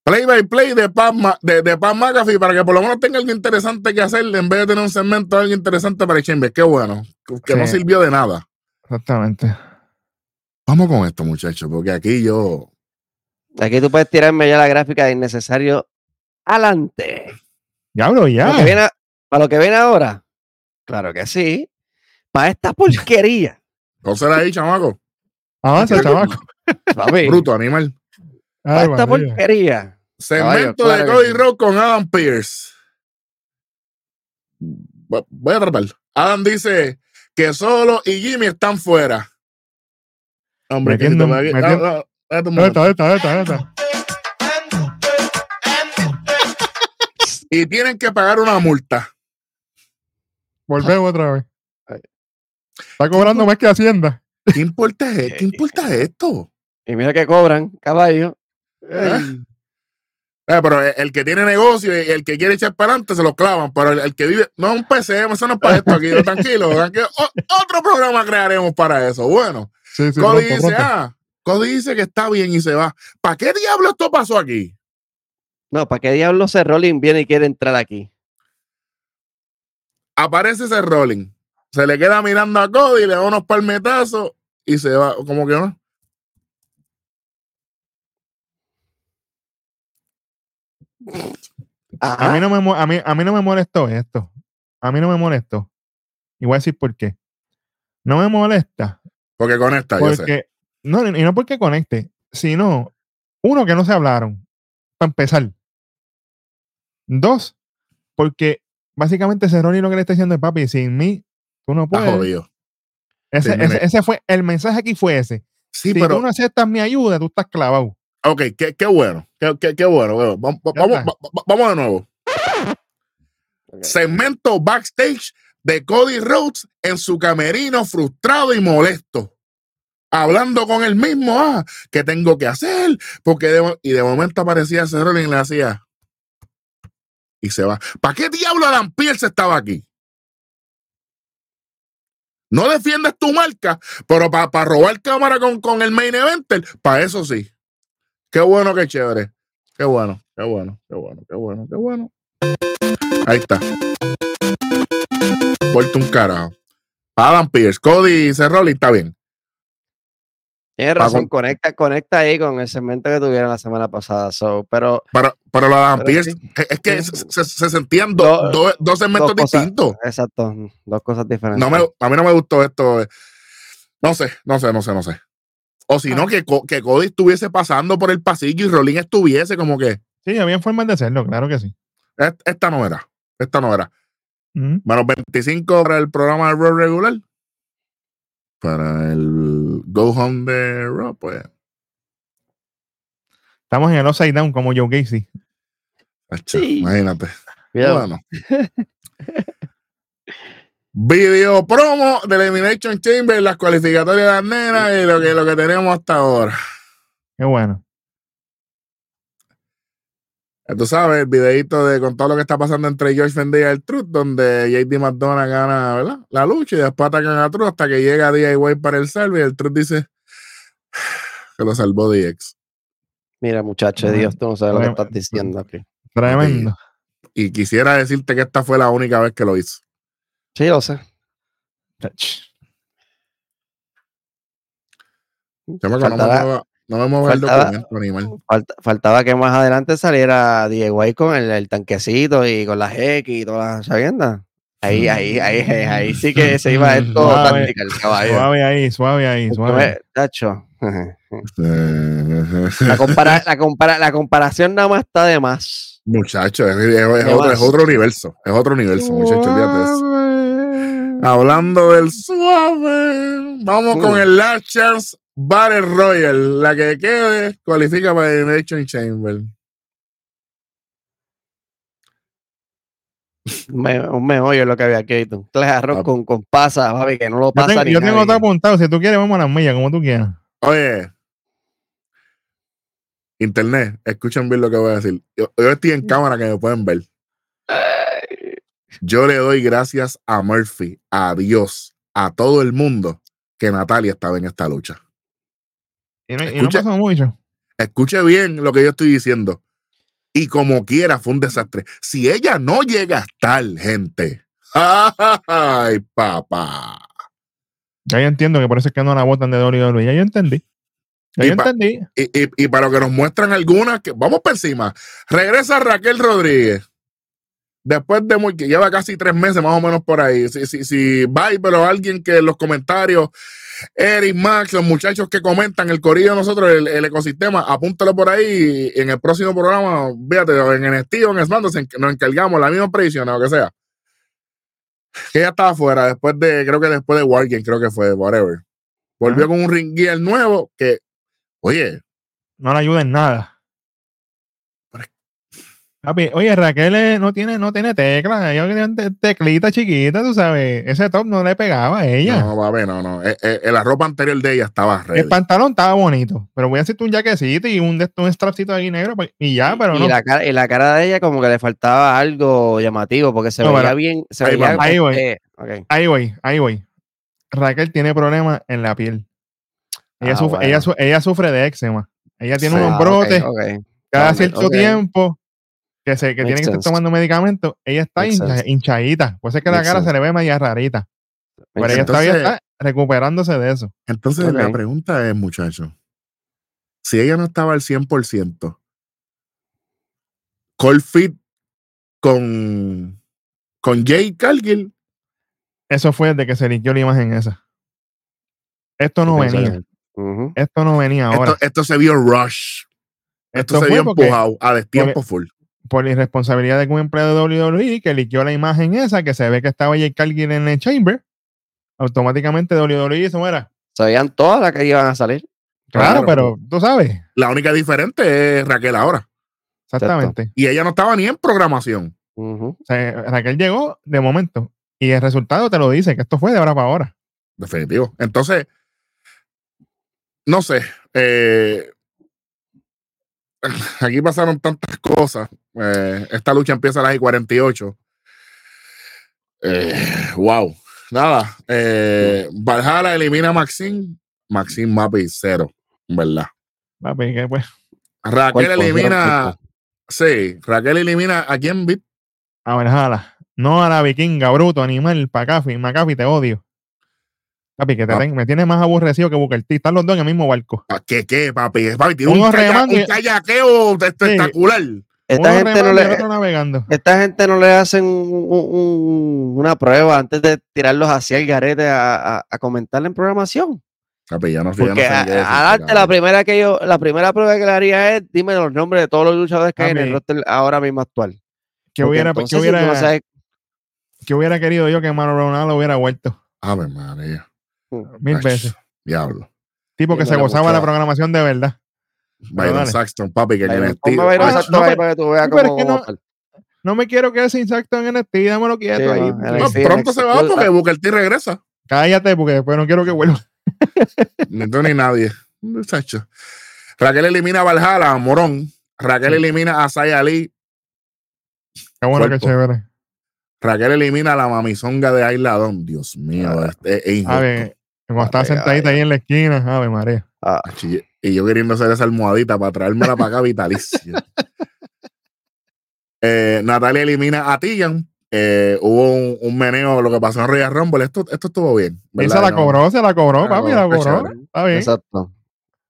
Play by play de Pam, Ma- de, de Pam McAfee para que por lo menos tenga algo interesante que hacer en vez de tener un segmento algo interesante para el Chamber. Qué bueno. Que no sirvió de nada. exactamente. Vamos con esto, muchachos, porque aquí yo. Aquí tú puedes tirarme ya la gráfica de innecesario adelante. Diablo, Para, lo que ya. viene, a- para lo que viene ahora. Claro que sí. Para esta porquería. ¿Cómo será ahí, chamaco? Avanza, chavaco. papi, Bruto, animal. para esta María. porquería. Segmento claro de Cody. Rock con Adam Pierce. Voy a tratar. Adam dice que solo y Jimmy están fuera. Hombre, Metiendo- me- metiendo- está, está. Y tienen que pagar una multa. Volvemos otra vez. Está cobrando más que Hacienda. ¿Qué importa, es- ¿qué importa esto? Y mira que cobran, caballo. Eh, pero el, el que tiene negocio y el que quiere echar para adelante se lo clavan, pero el, el que vive, no es un PCM, eso no es para esto aquí, tranquilo, tranquilo. O- otro programa crearemos para eso. Bueno, Sí, sí, Cody pronto, dice, pronto. ah, Cody dice que está bien y se va. ¿Para qué diablo esto pasó aquí? No, ¿para qué diablos ese Rolling viene y quiere entrar aquí? Aparece ese Rolling, se le queda mirando a Cody, le da unos palmetazos y se va, como que no. A mí, no me, a, mí, a mí no me molestó esto. A mí no me molestó. Y voy a decir por qué. No me molesta Porque conecta, yo sé. porque, no, y no porque conecte, sino, uno, que no se hablaron, para empezar. Dos, porque básicamente ese Ronnie lo que le está diciendo es, papi, sin mí, tú no Está puedes. jodido. Ese, Sí, ese- nene. ese fue, el mensaje aquí fue ese. Sí, si pero, tú no aceptas mi ayuda, tú estás clavado. ok, qué, qué bueno. Qué, qué- qué bueno. bueno. Vamos, va- de nuevo. Segmento backstage de Cody Rhodes en su camerino frustrado y molesto. Hablando con él mismo, ah, ¿qué tengo que hacer? Porque de, y de momento aparecía ese y le hacía. Y se va. ¿Para qué diablo Adam Pierce estaba aquí? No defiendes tu marca, pero para robar cámara con, con el main eventer, para eso sí. Qué bueno, qué chévere. Qué bueno, qué bueno, qué bueno, qué bueno, qué bueno. Ahí está. Vuelto un carajo. Adam Pierce, Cody Cerroli está bien. Tienes razón, conecta, conecta ahí con el segmento que tuvieron la semana pasada. So, pero Pero, pero lo de Adam Pero Pierce, sí. es, es que Sí. se, se- se sentían do- Dos- do- dos segmentos dos cosas- distintos. exacto, dos cosas diferentes. No me, a mí no me gustó esto. No sé, no sé, no sé, no sé. O si no, que, que Cody estuviese pasando por el pasillo y Rolín estuviese como que. Sí, había formas de hacerlo, claro que sí. "Et- Esta no era. Esta no era. Menos 25 para el programa de Raw regular. Para el Go Home de Raw, pues. Estamos en el upside down como Joe Gacy. acho, Sí. Imagínate. Cuidado. Bueno. Video promo de Elimination Chamber, las cualificatorias de las nenas y lo que, lo que tenemos hasta ahora. Qué bueno. Tú sabes, el videito de con todo lo que está pasando entre George Fender y el Truth, donde JD McDonough gana ¿verdad? la lucha y después atacan a Truth hasta que llega DIY para el salve y el Truth dice que lo salvó DX. Mira, muchacho Bueno, Dios, tú no sabes lo que estás diciendo aquí. Tremendo. Y quisiera decirte que esta fue la única vez que lo hizo. Sí, lo sé. No me mueva, no me mueva el documento, animal. Falta- faltaba que más adelante saliera DIY con el, el tanquecito y con las X y todas las sabiendas. Ahí, ahí, ahí, ahí, ahí sí que se iba a ver todo Suave. táctica el caballo. Suave ahí, suave ahí, suave. tacho, La, compara- la, compara- la comparación nada más está de más. Muchacho, es, es- es ¿Qué otro, más? es otro universo. Es otro universo, muchacho. olvídate de eso. Hablando del suave, vamos con Mm. el Last Chance Battle Royal. La que quede cualifica para el Nation Chamber. Un me- un meollo lo que había clase de arroz con, con pasas, papi, que no lo Yo pasa tengo, ni yo tengo nadie. todo apuntado. Si tú quieres, vamos a las millas, como tú quieras. Oye, Internet, escuchen bien lo que voy a decir. Yo, yo estoy en cámara que me pueden ver. Yo le doy gracias a Murphy, a Dios, a todo el mundo que Natalia estaba en esta lucha. Y no, y no Escucha- pasó mucho. Escuche bien lo que yo estoy diciendo. Y como quiera, fue un desastre. Si ella no llega a estar, gente. Ay, papá. Ya yo entiendo que por eso es que no la votan de WWE. Ya yo entendí. Ya Y yo pa- entendí. Y, y- y para lo que nos muestran algunas, que vamos por encima. Regresa Raquel Rodríguez. Después de muy, que lleva casi tres meses más o menos por ahí. Si, si, si va, pero alguien que en los comentarios, Eric, Max, los muchachos que comentan, el corillo de nosotros, el, el ecosistema, apúntalo por ahí. Y en el próximo programa, fíjate, en NXT o en SmackDown se- nos encargamos la misma predicción o que sea. Que ella estaba afuera después de, creo que después de Wargame, creo que fue, whatever. Volvió con un ring gear nuevo que, oye, No le ayuda en nada. Papi, oye, Raquel eh, no tiene, no tiene tecla. Ella tiene te- teclita chiquita, tú sabes. Ese top no le pegaba a ella. No, va a ver, no, no. Eh, eh, la ropa anterior de ella estaba ready. El pantalón estaba bonito, pero voy a hacerte un jaquecito y un, un strapcito ahí negro pa- y ya, pero y, no. la cara, y la cara de ella como que le faltaba algo llamativo porque se No, veía pero- bien. Se ahí veía, vamos. Ahí voy. Ahí voy, ahí voy. Raquel tiene problemas en la piel. Ella, Ah, sufre, bueno. ella, su- ella sufre de eczema. Ella tiene unos Ah, ok, brotes ok. cada cierto tiempo que, se, que tiene que estar tomando medicamentos. Ella está hincha- hinchadita. Puede ser que la Makes cara sense. se le ve media rarita. Pero ella Entonces- todavía está recuperándose de eso. Entonces la pregunta es, muchachos, si ella no estaba al 100%, Cold Fit con, con Jay Cargill, Eso fue de que se liqueó la imagen esa. Esto no venía. Esto no venía ahora. esto, esto se vio rush. Esto, Esto se vio porque- empujado a destiempo full. Por la irresponsabilidad de un empleado de WWE que liqueó la imagen esa, que se ve que estaba Jake Cargill en el chamber, automáticamente WWE se muera. Sabían todas las que iban a salir. Claro, Claro. pero tú sabes, La única diferente es Raquel ahora. exactamente. Y ella no estaba ni en programación. Ujú. O sea, Raquel llegó de momento y el resultado te lo dice, que esto fue de ahora para ahora. Definitivo. Entonces, no sé. eh, aquí pasaron tantas cosas. eh, esta lucha empieza a las y 48. Eh, wow. Nada. Eh, Valhalla elimina a Maxine. Maxine Mapi cero. ¿Verdad? Papi, que pues, Raquel Cuerpo, elimina. Sí, Raquel elimina a quién, Vit? a ver, jala. No a la vikinga, bruto, animal, Pacafi, Macafi, te odio. Papi, que te Ah. ten- me tienes más aburrecido que Booker T. Están los dos en el mismo barco. Ah, ¿Qué, qué, papi? Papi, tiene Uno un, calla- un kayaqueo espectacular. Esta Uno gente, no le, otro navegando. esta gente no le hacen un- un- una prueba antes de tirarlos hacia el garete a, a, a comentar en programación. Papi, ya no, ya no Porque a- adelante, la primera que yo, la primera prueba que le haría es dime los nombres de todos los luchadores que hay en el Papi. roster ahora mismo actual. Que hubiera, entonces, que si tú no hubiera, sabes- que hubiera querido yo que Mano Ronaldo hubiera vuelto Ave María. Mil Ach, veces. Diablo. Tipo que se gozaba la programación de verdad. Byron. Saxton, papi, que Byron, Ah, Saxton no, me quiero quedar sin exacto en NXT, dámelo quieto Sí, ahí. no, porque- en No, sí, pronto se va porque Booker T regresa. Cállate, porque después no quiero que vuelva. Ni tú ni nadie. Muchacho. Raquel elimina a Valhalla, a Morón. Raquel elimina a Saya Ali. Qué bueno, chévere. Raquel elimina a la mamizonga de Ailadón. Dios mío, Ah. es, es- es A ver, cuando estaba Ave, sentadita ahí en la esquina, ave María. Ah, Ach, y- yo queriendo hacer esa almohadita para traérmela para acá vitalicia. Eh, Natalia elimina a Tigan. Eh, hubo un, un meneo, lo que pasó en Royal Rumble. Esto, esto estuvo bien. Y se la No. cobró, se la cobró, Ah, papi, la cobró. Está bien. exacto.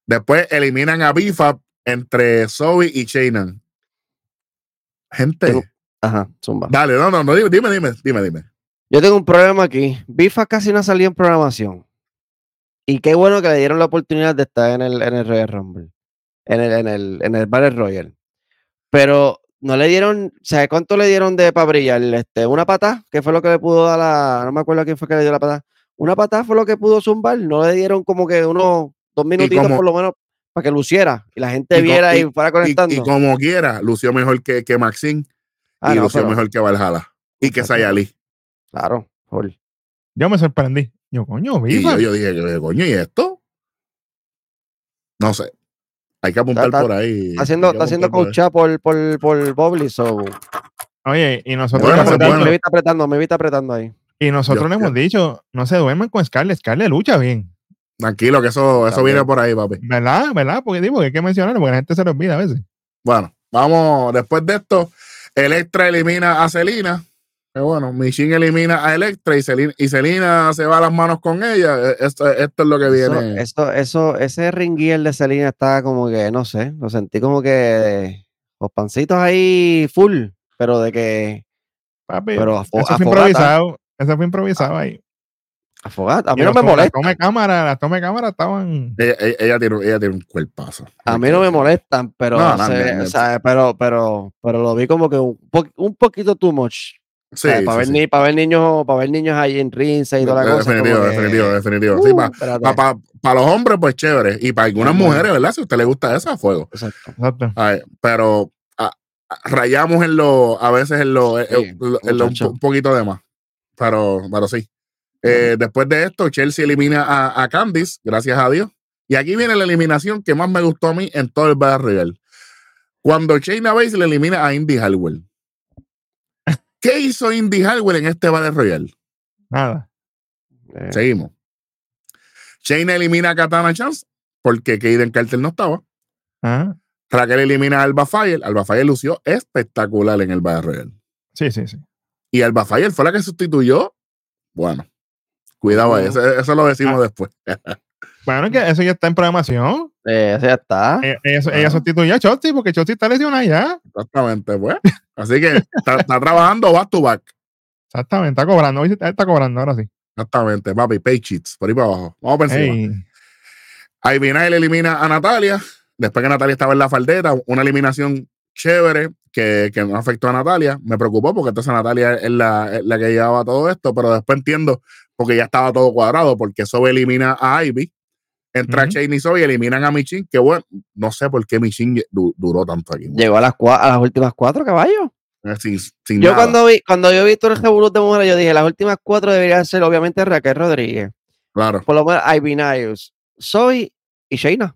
Después eliminan a Bifab entre Zoe y Shayna. Gente, Tengo- Ajá, zumba. dale, no, no, no, dime, dime, dime, dime, dime. Yo tengo un problema aquí. Bifa casi no salió en programación. Y qué bueno que le dieron la oportunidad de estar en el, en el Royal Rumble. En el, en el, en el Battle Royal. Pero no le dieron, ¿sabes cuánto le dieron de para brillar? Este, una pata, que fue lo que le pudo dar a. No me acuerdo a quién fue que le dio la pata. Una pata fue lo que pudo zumbar. No le dieron como que unos dos minutitos como- por lo menos para que luciera y la gente y viera y, y- fuera conectando. y como quiera, lució mejor que, que Maxine Ah, y no, lució pero- mejor que Valhalla. Y que. Sayali. Claro, full. Yo me sorprendí. Yo, coño, Y viva. yo, yo dije, ¿qué coño, ¿y esto? No sé. Hay que apuntar Está- por ahí. Está haciendo, está haciendo por por, por, Bobby, so. Oye, y nosotros, Bueno, le me, hemos pues, dicho, bueno. vi apretando, me vi apretando ahí. y nosotros le hemos dicho, no se duerman con Scarlett. Scarlett lucha bien. Tranquilo, que eso, eso viene por ahí, papi. ¿Verdad? ¿Verdad? Porque digo que hay que mencionarlo porque la gente se lo olvida a veces. Bueno, vamos, después de esto, Electra elimina a Celina. Que bueno, Michin elimina a Electra y Celina, y Celina se va a las manos con ella. E- Esto, esto es lo que viene. eso, eso, ese ring gear de Selena estaba como que, no sé, lo sentí como que los pancitos ahí full, pero de que Papi, Pero eso fue improvisado. Eso fue improvisado ahí. afogata. A mí Y no me to- Las molesta, toma de cámara, las de cámara estaban. ella, ella- ella tiene, ella tiene un cuerpazo. a mí no me molestan, pero, No, no, se ve- no, no. o sea, pero, pero, pero lo vi como que un poquito too much. Sí, para, sí, ver sí. ni, para ver niños, para ver niños ahí en rinse y toda la cosa. Definitivo, que, definitivo, definitivo. uh, Sí, para espérate. los hombres, pues chévere. Y para algunas mujeres, ¿verdad? Si a usted le gusta eso, a fuego. Exacto. Exacto. Ay, pero a- a- rayamos en lo, a veces en lo, en- Sí, en lo- en lo un, poquito de más. Pero, pero sí. Eh, después de esto, Chelsea elimina a, a Candice, gracias a Dios. Y aquí viene la eliminación que más me gustó a mí en todo el Battle Royale. Cuando Shayna Baszler le elimina a Indy Hartwell. ¿Qué hizo Indy Hartwell en este Battle Royale? Nada. Eh, Seguimos. Shayna elimina a Katana Chance porque Kaden Carter no estaba. Ajá. Raquel elimina a Alba Fire. Alba Fire lució espectacular en el Battle Royale. Sí, sí, sí. Y Alba Fire fue la que sustituyó, bueno, Cuidado eso, eso lo decimos Ah. después. Bueno, que eso ya está en programación. Eh, eso ya está. Ella, ella, Ah. ella sustituyó a Chotzi porque Chotzi está lesionada ya. Exactamente, pues. Así que está, está trabajando back to back. Exactamente, está cobrando. Hoy está, está cobrando, ahora sí. Exactamente, papi, pay cheats, por ahí para abajo. Vamos por encima. Ey, Ivy Nile elimina a Natalia. Después que Natalia estaba en la faldeta, una eliminación chévere que, que no afectó a Natalia. Me preocupó porque entonces Natalia es la, es la que llevaba todo esto, pero después entiendo porque ya estaba todo cuadrado, porque Sobe elimina a Ivy. Entra. Shane y Sobe y eliminan a Michin, que bueno, no sé por qué Michin du- duró tanto aquí. Llegó a las, cua- a las últimas cuatro caballos. Eh, Sin, sin Yo nada. cuando vi, cuando yo vi todo el revolú de mujeres, yo dije, las últimas cuatro deberían ser obviamente Raquel Rodríguez. Claro. Por lo menos Ivy Niles, Zoe y Shayna.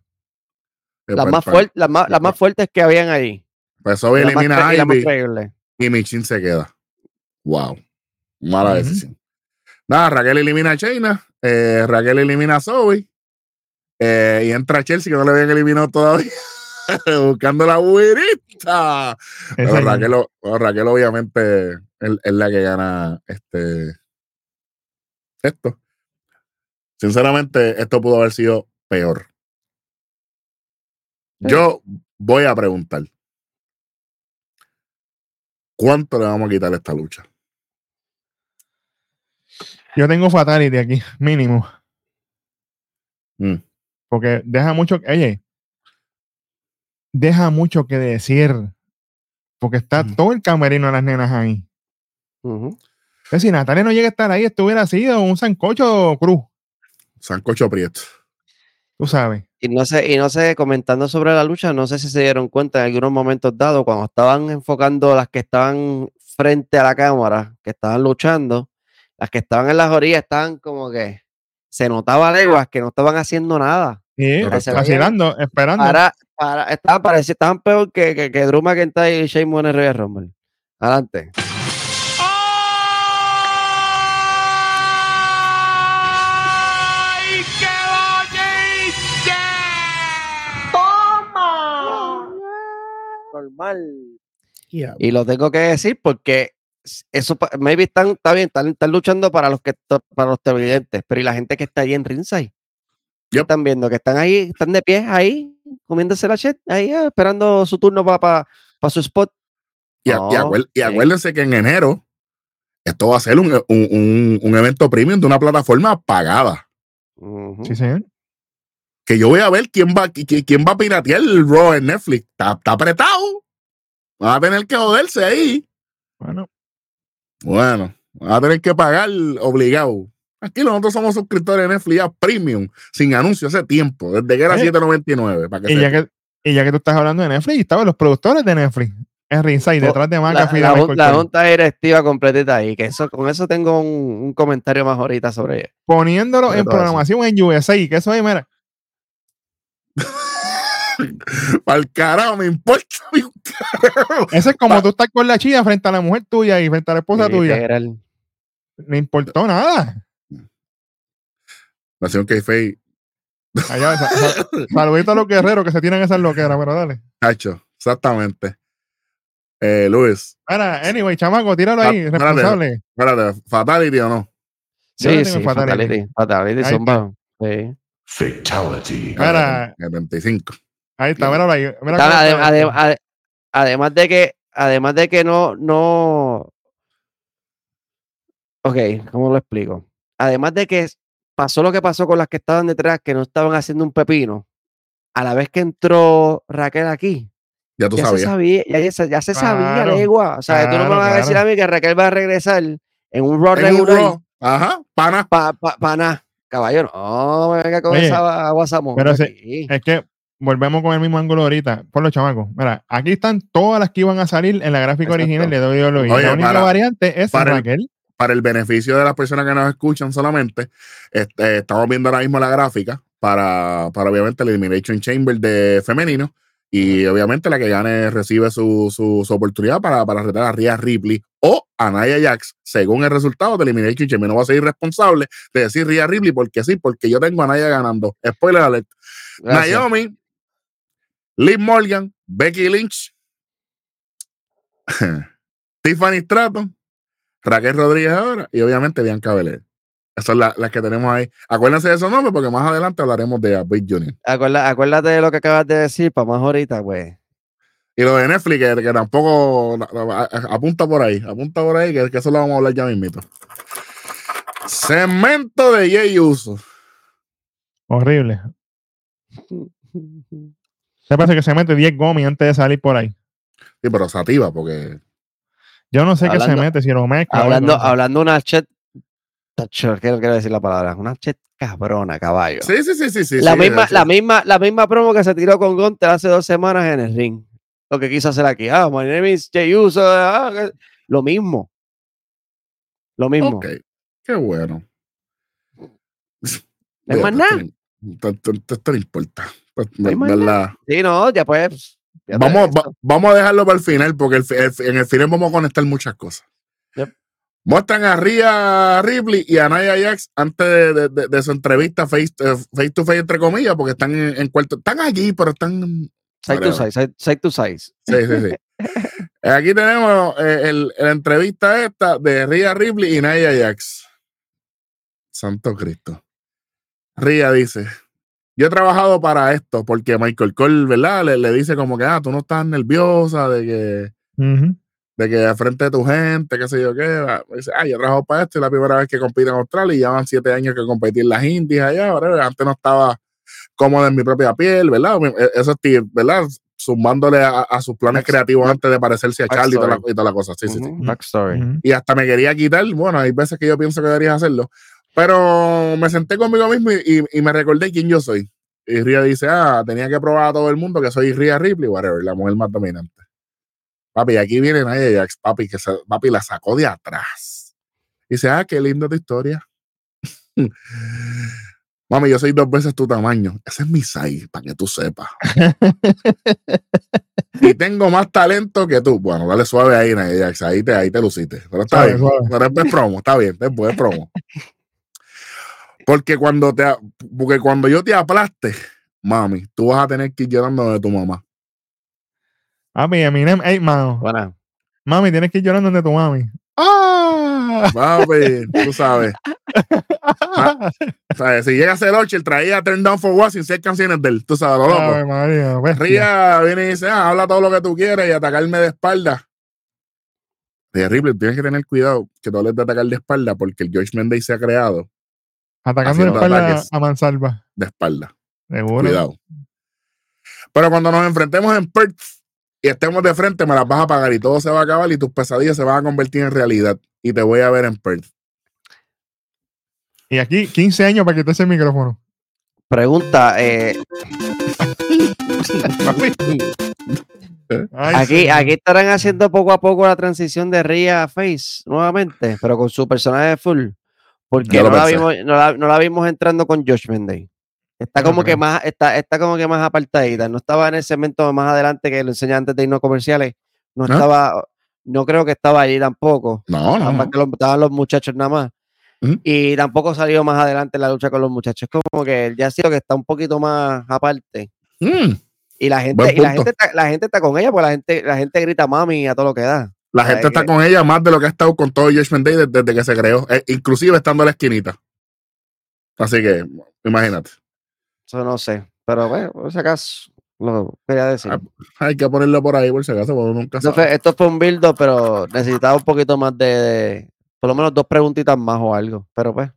Las pues, más, fuertes, las, más, las más fuertes que habían ahí. Pues más elimina a Ivy y Michin se queda. Wow. Mala decisión. Nada, Raquel elimina a Shayna, eh, Raquel elimina a Zoe eh, y entra Chelsea que no le habían eliminado todavía. Buscando la. Pero ese- Raquel, o- bueno, Raquel obviamente es, es la que gana este esto. Sinceramente, esto pudo haber sido peor. Sí. Yo voy a preguntar. ¿Cuánto le vamos a quitar a esta lucha? Yo tengo Fatality aquí, mínimo. Mm. Porque deja mucho. Oye, deja mucho que decir. Porque está todo el camerino de las nenas ahí. Ujú. Que si Natalia no llega a estar ahí, esto hubiera sido un sancocho cruz. Sancocho Prieto. Tú sabes. Y no sé, y no sé, comentando sobre la lucha, no sé si se dieron cuenta en algunos momentos dados, cuando estaban enfocando las que estaban frente a la cámara, que estaban luchando, las que estaban en las orillas estaban como que se notaba leguas que no estaban haciendo nada. Sí, Correcto. vacilando, esperando. Para, para, estaban, parecía, estaban peor que, que, que Drew McIntyre y Shane en el Royal Rumble. Adelante. ¡Ay, qué ¡Toma! Normal. Y lo tengo que decir porque eso, pa- maybe están, está bien, están, están luchando para los que para los televidentes, pero y la gente que está ahí en ringside. ¿Qué Yep. están viendo? Que están ahí, están de pie ahí, comiéndose la shit, ahí ah, esperando su turno para su spot. Y, y acuérdense que en enero esto va a ser un, un- un- un evento premium de una plataforma pagada. Sí, señor. Que yo voy a ver quién va, qui- quién va a piratear el Raw en Netflix. Está, está apretado. Van a tener que joderse ahí. Bueno, Bueno, van a tener que pagar obligado. Aquí nosotros somos suscriptores de Netflix ya premium, sin anuncio hace tiempo, desde que era Oye, 7.99. Para que y ya, que, y ya que tú estás hablando de Netflix, estaban los productores de Netflix en ringside, Oh, detrás de La, McAfee la la Cole. junta directiva completita ahí, que eso, con eso tengo un, un comentario más ahorita sobre Poniéndolo Sobre en todo eso. programación en USA, que eso ahí, mira, Para el carajo, me importa. mi carajo. eso es como Pa- tú estás con la chilla frente a la mujer tuya y frente a la esposa tuya. literal. No importó nada. Nación K-Fake, Allá, sa- sa- saludito a los guerreros que se tiran esas loqueras, pero dale. Cacho, exactamente. Eh, Luis, Mira, anyway, chamaco, tíralo Ah, ahí, espérate. responsable. espérate, ¿Fatality o no? Sí, tengo sí, fatality. fatality. Sí. Fatality. Mira, 75. Ahí está. Mira esto. ade- además de que, además de que no, no. Ok, ¿cómo lo explico? Además de que pasó lo que pasó con las que estaban detrás, que no estaban haciendo un pepino. A la vez que entró Raquel aquí, Ya tú ya se sabías. sabía, ya, se- ya se sabía, Claro, legua. O sea, tú no me claro, vas a decir a mí que Raquel va a regresar en un Raw regular. Ajá, pana. para pa, pa nada. Caballo, no me venga con Oye, esa guasamón. pero se- aquí. Es que volvemos con el mismo ángulo ahorita. Por los chamacos. Mira, aquí están todas las que iban a salir en la gráfica Exacto. original de WWE. Oye, la única para- variante es para el- Raquel. Para el beneficio de las personas que nos escuchan solamente, este, estamos viendo ahora mismo la gráfica para, para obviamente el Elimination Chamber de femenino. Y obviamente la que gane recibe su, su, su oportunidad para, para retar a Rhea Ripley o a Nia Jax, según el resultado de Elimination Chamber. No va a ser irresponsable de decir Rhea Ripley porque sí, porque yo tengo a Nia ganando. Spoiler alert. Gracias. Naomi, Liv Morgan, Becky Lynch, Tiffany Stratton, Raquel Rodríguez ahora y obviamente Bianca Belair. Esas son la- las que tenemos ahí. Acuérdense de esos nombres porque más adelante hablaremos de Big Junior. Acuérdate de lo que acabas de decir, para más ahorita, pues. Y lo de Netflix, que, que tampoco a- a- apunta por ahí, apunta por ahí, que, que eso lo vamos a hablar ya mismito. Segmento de Jay Uso. Horrible. Se parece que se mete 10 gomis antes de salir por ahí. Sí, pero sativa, porque Yo no sé qué se mete, si lo mezcla. Hablando, algo. hablando una chat. Tacho, quiero, quiero decir la palabra. Una chat cabrona, caballo. sí, sí, sí, sí, sí. la, sí, misma, sí. la, misma, la misma promo que se tiró con Gunter hace dos semanas en el ring. Lo que quiso hacer aquí. Ah, my name is Jay Uso. ah, lo mismo. Lo mismo. Ok, qué bueno. Es más nada. Esto- esto- esto no importa. Pues, ¿verdad? Sí, no, ya pues. ya Vamos, va- vamos a dejarlo para el final, porque el el en el final vamos a conectar muchas cosas. Yep. Muestran a Rhea Ripley y a Nia Jax antes de, de- de- de su entrevista face, eh, face to face, entre comillas, porque están en, en cuarto. Están allí, pero están. Side to side, side, side to side. Sí, sí, sí. Aquí tenemos eh, el- la entrevista esta de Rhea Ripley y Nia Jax. Santo Cristo. Rhea dice, yo he trabajado para esto porque Michael Cole, ¿verdad? Le, le dice como que, ah, tú no estás nerviosa de que, Ujú. de que frente de tu gente, qué sé yo qué. Dice, ah, yo he trabajado para esto, es la primera vez que compito en Australia y ya van siete años que competí en las Indias allá, whatever. Antes no estaba cómodo en mi propia piel, ¿verdad? E- Eso es, ¿verdad? Sumándole a, a sus planes Backstory. creativos antes de parecerse a Charlie y toda, la, y toda la cosa. Sí, sí, sí. Ujú, Backstory. Ujú. Y hasta me quería quitar. Bueno, hay veces que yo pienso que deberías hacerlo. Pero me senté conmigo mismo y, y- y me recordé quién yo soy. Y Ria dice, ah, tenía que probar a todo el mundo que soy Ria Ripley, whatever, la mujer más dominante. Papi, y aquí viene Nia Jax, papi, que se- papi la sacó de atrás. Dice, ah, qué linda tu historia. Mami, yo soy dos veces tu tamaño. Ese es mi size, para que tú sepas. y tengo más talento que tú. Bueno, dale suave ahí, Nia Jax. Ahí te, ahí te luciste. Pero está Suave, bien. suave. Pero es es promo, está bien, después es promo. Porque cuando te a- porque cuando yo te aplaste, mami, tú vas a tener que ir llorando de tu mamá. Papi, Eminem, ey, mano. Buena. Mami, tienes que ir llorando donde tu mami. ¡Ah! Papi, tú sabes. ¿sabes? Si llega a ser 8, él traía Turn Down for What sin ser canciones de él. Tú sabes, lo loco. Ave María. Ría viene y dice, ah, habla todo lo que tú quieras y atacarme de espalda. Terrible, tienes que tener cuidado que tú hables de atacar de espalda porque el George Mendes se ha creado Atacando de espalda a mansalva. de espalda. Seguro. Cuidado. Pero cuando nos enfrentemos en Perth y estemos de frente, me las vas a pagar y todo se va a acabar y tus pesadillas se van a convertir en realidad. Y te voy a ver en Perth. Y aquí 15 años para quitarse el micrófono. Pregunta, eh, Ay, aquí, sí. aquí estarán haciendo poco a poco la transición de Ria a Face nuevamente, pero con su personaje full. Porque no la, vimos, no, la, no la vimos entrando con Josh Menday. Está como que más, está, está como que más apartadita. No estaba en el segmento más adelante que lo enseñé antes de irnos comerciales. No estaba, no creo que estaba allí tampoco. No, no, Nada más no. que lo- estaban los muchachos nada más. Y tampoco salió más adelante en la lucha con los muchachos. Es como que ya siento que está un poquito más aparte. Mm. Y la gente, y la punto. gente, está, la gente está con ella, porque la gente, la gente grita mami a todo lo que da. La gente está con ella más de lo que ha estado con todo Josh Mendes desde, desde que se creó, eh, inclusive estando en la esquinita. Así que, imagínate. Eso no sé. Pero bueno, por si acaso, lo quería decir. Ah, Hay que ponerlo por ahí por si acaso, porque nunca sabe. fue, esto fue un build pero necesitaba un poquito más de, de- por lo menos dos preguntitas más o algo. Pero pues,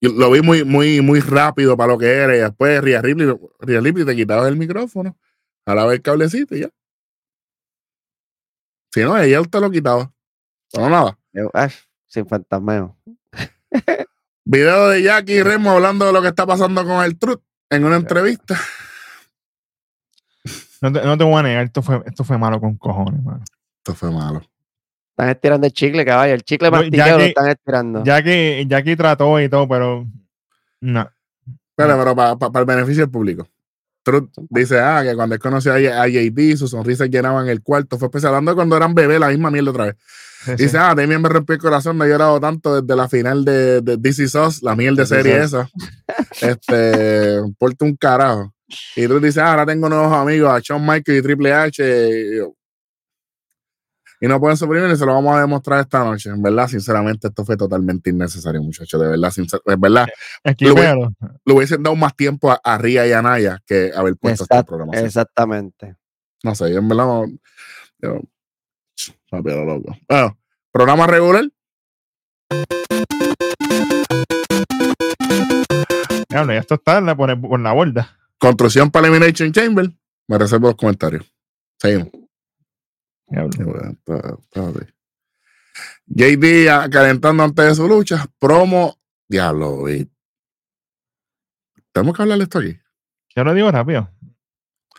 Yo lo vi muy, muy, muy rápido para lo que era. Y después Ria Ripley, Rhea Ripley te quitaba el micrófono, jalaba el cablecito y ya. Si no, ella te lo quitaba. Pero nada. yo, ay, sin fantasmeo. Video de Jackie Remo hablando de lo que está pasando con el Truth en una entrevista. No te, no te voy a negar, esto fue, esto fue malo con cojones, mano. Esto fue malo. Están estirando el chicle, caballo. El chicle No, martillero lo están estirando. Ya que, ya que trató y todo, pero. No. Pero, pero para el beneficio del público. Truth dice, ah, que cuando él conoció a, a JD, sus sonrisas llenaban el cuarto. Fue especial hablando cuando eran bebés, la misma mierda otra vez. Sí, sí. Dice, ah, Damien me rompió el corazón, no he llorado tanto desde la final de, de This Is Us, la miel de serie esa. Este, porta un carajo. Y tú dices, ah, ahora tengo nuevos amigos, a Shawn Michaels y Triple H. Y yo, y no pueden suprimir y se lo vamos a demostrar esta noche. En verdad, sinceramente, esto fue totalmente innecesario, muchachos. De verdad, sincer- es verdad, Esquivero. le hubiesen dado más tiempo a, a Ria y a Naya que haber puesto esta Exact- programación. exactamente. No sé, yo en verdad no. Yo, papi, lo loco. Bueno, programa regular. Ya esto está la- por, el- por la borda. Construcción para Elimination Chamber. Me reservo los comentarios. Seguimos. Ah, calentando antes de su lucha. Promo. Diablo, Tenemos que hablar de esto aquí. Yo lo digo rápido.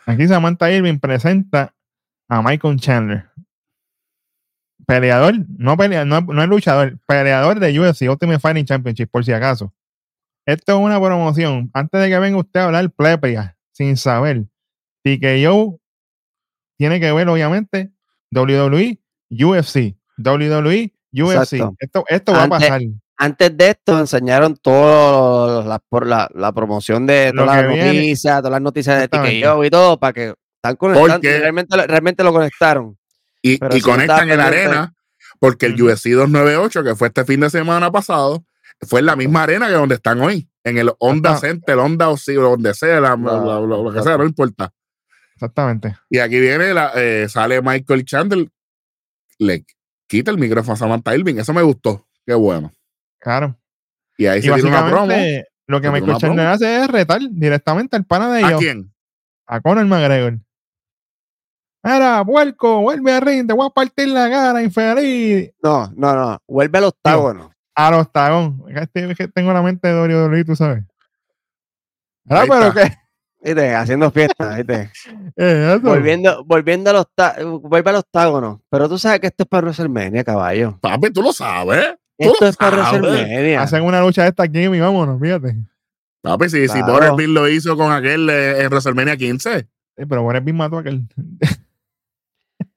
Aquí Samantha Irving presenta a Michael Chandler. Peleador, no, pelea, no, no es luchador, peleador de UFC Ultimate Fighting Championship, por si acaso. Esto es una promoción. Antes de que venga usted a hablar plebeya, sin saber, TKO tiene que ver, obviamente, WWE, UFC. WWE, UFC. Exacto. Esto, esto va a Antes- pasar. Antes de esto enseñaron toda la, por la, la promoción de todas las viene. noticias, todas las noticias de. TKO y todo, para que están conectando. Realmente, lo- realmente lo conectaron. Y, y si conectan en la arena. Porque el. UFC 298, que fue este fin de semana pasado, fue en la misma arena que donde están hoy. En el Honda. Center, Honda o donde sea, la- No, la- lo, lo que sea, no importa. Exactamente. Y aquí viene, la, eh, sale Michael Chandler, le quita el micrófono a Samantha Irving. Eso me gustó. Qué bueno. Claro. Y ahí Y se tiene una promo. básicamente lo que Michael Chandler promo. hace es retar directamente al pana de ¿A ellos, quién? a Conor McGregor. Mira, puerco, vuelve a ring, te voy a partir la cara, infeliz. No, no, no. Vuelve al octágono. Al este- que tengo la mente de WWE, tú sabes. Ah, Ahí pero está. que. ¿Viste? Haciendo fiesta. ¿viste? eh, volviendo, volviendo al octa- vuelve al octágono. Pero tú sabes que esto es para WrestleMania, caballo. Papi, tú lo sabes. Tú Esto lo es para sabes. WrestleMania. Hacen una lucha de esta aquí y vámonos, fíjate. Papi, si, si Claro. Border Bill lo hizo con aquel eh, en WrestleMania 15. Eh, pero bueno, bien mató a aquel.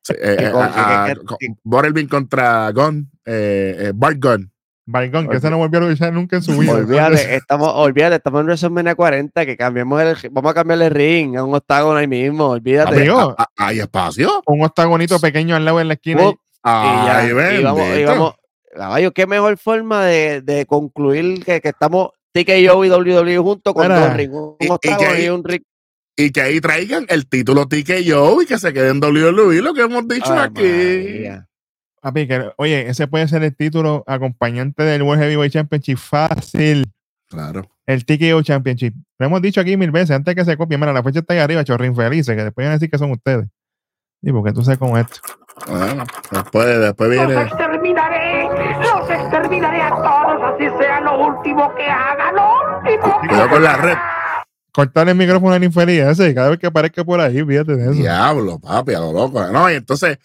Sí, eh, eh, a- a- Bill contra Gunn, eh, eh, Bart Gunn. Balcón, que ese no volvió a luchar nunca en su vida. Olvídate, estamos, olvídate, estamos en WrestleMania 40, que cambiemos el, vamos a cambiar el ring a un octágono ahí mismo, olvídate. Amigo, Ah, ¿Hay espacio? un octagonito pequeño al lado en la esquina. Y ya, Ay, y vamos, y vamos, caballo, qué mejor forma de, de concluir que, que estamos TKO y WWE juntos con Mira, dos rings, un octágono y, un ring. Y que ahí traigan el título TKO y que se queden WWE, lo que hemos dicho Ay, aquí. María. Papi, que, oye, ese puede ser el título acompañante del World Heavyweight Championship fácil. Claro. El TKO Championship. Lo hemos dicho aquí mil veces antes que se copien. Mira, la fecha está ahí arriba, chorrín felices, que después van a decir que son ustedes. Sí, porque tú sabes es esto. Bueno, después, después Los viene. exterminaré, los exterminaré a todos, así sea lo último que haga, lo último que Cuidado con la red. Cortar el micrófono al infeliz ese, cada vez que aparezca por ahí, fíjate de eso. Diablo, papi, a lo loco. No, y entonces,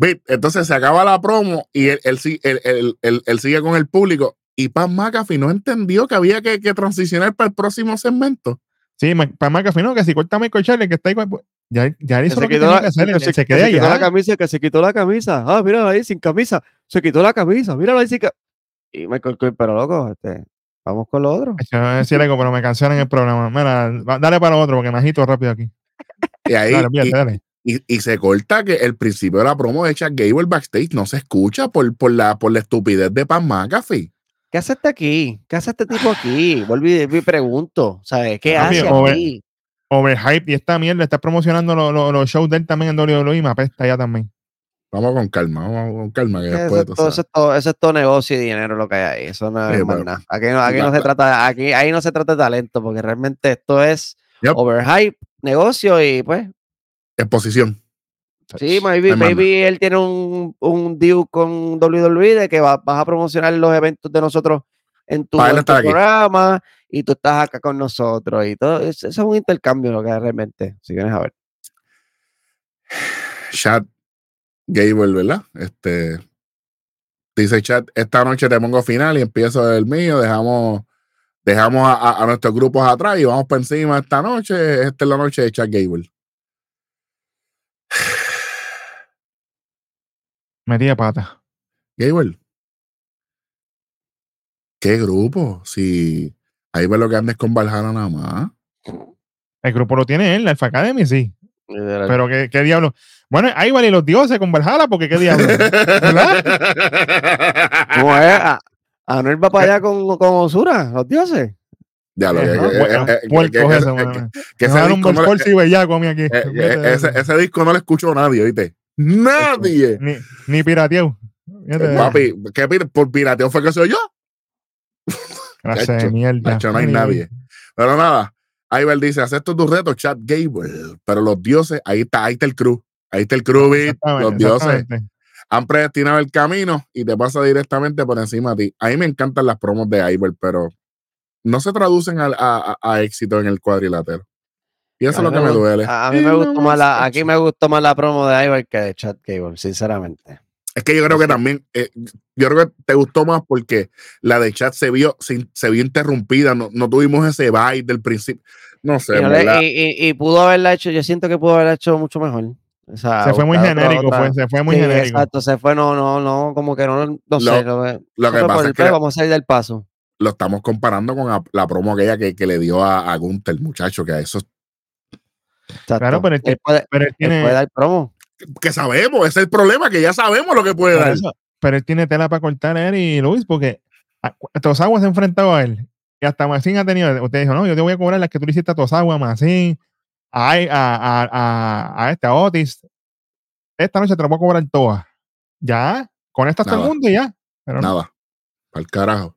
entonces se acaba la promo y él, él, sí- él- él- él- él sigue con el público. Y Pam McAfee no entendió que había que, que transicionar para el próximo segmento. Sí, para McAfee, no, que si corta Michael Charlie, que está igual. pues, Ya, ya hizo se lo que quitó tenía la- que hacer, que él se- se que queda se quitó la camisa, que se quitó la camisa. Ah, mira ahí, sin camisa. Se quitó la camisa, míralo ahí sin ca- Y Michael Cole, pero loco, este, vamos con lo otro. Yo iba a decir algo, pero me cancionan el programa. Mira, dale para otro, porque me agito rápido aquí. Y ahí Dale, y, dale. Y- y se corta que el principio de la promo de Chad Gable backstage no se escucha por, por, la, por la estupidez de Pam McAfee. ¿Qué hace este aquí? ¿Qué hace este tipo aquí? Vuelvo y, y pregunto, ¿sabes? ¿Qué hace over- aquí? Overhype y esta mierda está promocionando lo- lo- los shows de él también en WWE y me apesta ya también. Vamos con calma, vamos con calma. Que Eso después, es, todo, eso, es todo, eso es todo negocio y dinero lo que hay ahí. Eso no es Sí, nada. Aquí no, aquí no se trata, aquí, ahí no se trata de talento, porque realmente esto es Yep. overhype, negocio y pues Exposición. Sí, maybe, maybe él tiene un, un deal con WWE de que va- vas a promocionar los eventos de nosotros en tu, Para él en tu estar aquí. programa y tú estás acá con nosotros y todo. Eso, es un intercambio lo que es realmente, si vienes a ver. Chat Gable, ¿verdad? Este dice chat, esta noche te pongo final y empiezo el mío, dejamos, dejamos a, a- a nuestros grupos atrás y vamos por encima esta noche. Esta es la noche de Chat Gable. Metía pata. Gable. ¿Qué grupo? Si ahí ve lo que andes con Valhalla nada más. El grupo lo tiene él, la Alpha Academy, sí. Literal. Pero qué, qué diablo. Bueno, ahí vale los dioses con Valhalla, porque qué diablo. ¿Verdad? ¿Cómo es? A- Anuel va para allá con, con Osura, los dioses. Ya lo que, Ajá, que- bueno, que- ese disco no le- bellaco a mí aquí. eh, eh, ese, disco no lo escuchó nadie, ¿viste? Nadie. Ni, ni de eso. Papi, ¿qué por pirateo fue que soy yo? Clase de mierda. No hay nadie. Pero nada, Iber dice, acepto tu reto, Chad Gable. Pero los dioses, ahí está, ahí está el crew. Ahí está el crew, Los dioses han predestinado el camino y te pasa directamente por encima de ti. A mí me encantan las promos de Iber, pero no se traducen al- a, a- a éxito en el cuadrilátero. Y eso es lo que me duele. A, a mí me no, gustó más la, aquí me gustó más la promo de Ivar que de Chad Gable, sinceramente. Es que yo creo que también, eh, yo creo que te gustó más porque la de chat se vio, se, se vio interrumpida, no, no tuvimos ese vibe del principio. No sé, Y, le- y- y- y pudo haberla hecho, yo siento que pudo haberla hecho mucho mejor. O sea, Se fue muy genérico, otra- fue, se fue muy Sí, genérico. Exacto, se fue, no, no, no, como que no, no Lo- sé. Lo, eso lo que pasa es que pelo, vamos a salir del paso. Lo estamos comparando con la, la promo aquella que, que le dio a, a Gunther, muchacho, que a eso Exacto. Claro, pero él puede, Pero él él tiene, puede dar promo. que sabemos, ese es el problema, que ya sabemos lo que puede dar. eso- pero él tiene tela para cortar a él y Luis, porque a- cu- Tosagua se ha enfrentado a él. Y hasta Macín ha tenido. Usted dijo, no, yo te voy a cobrar las que tú le hiciste a Tosagua, a, a, a, a, a este, a Otis. Esta noche te lo voy a cobrar todas. Ya, con esto hasta el Nada. mundo y ya. Pero no. Nada, al carajo.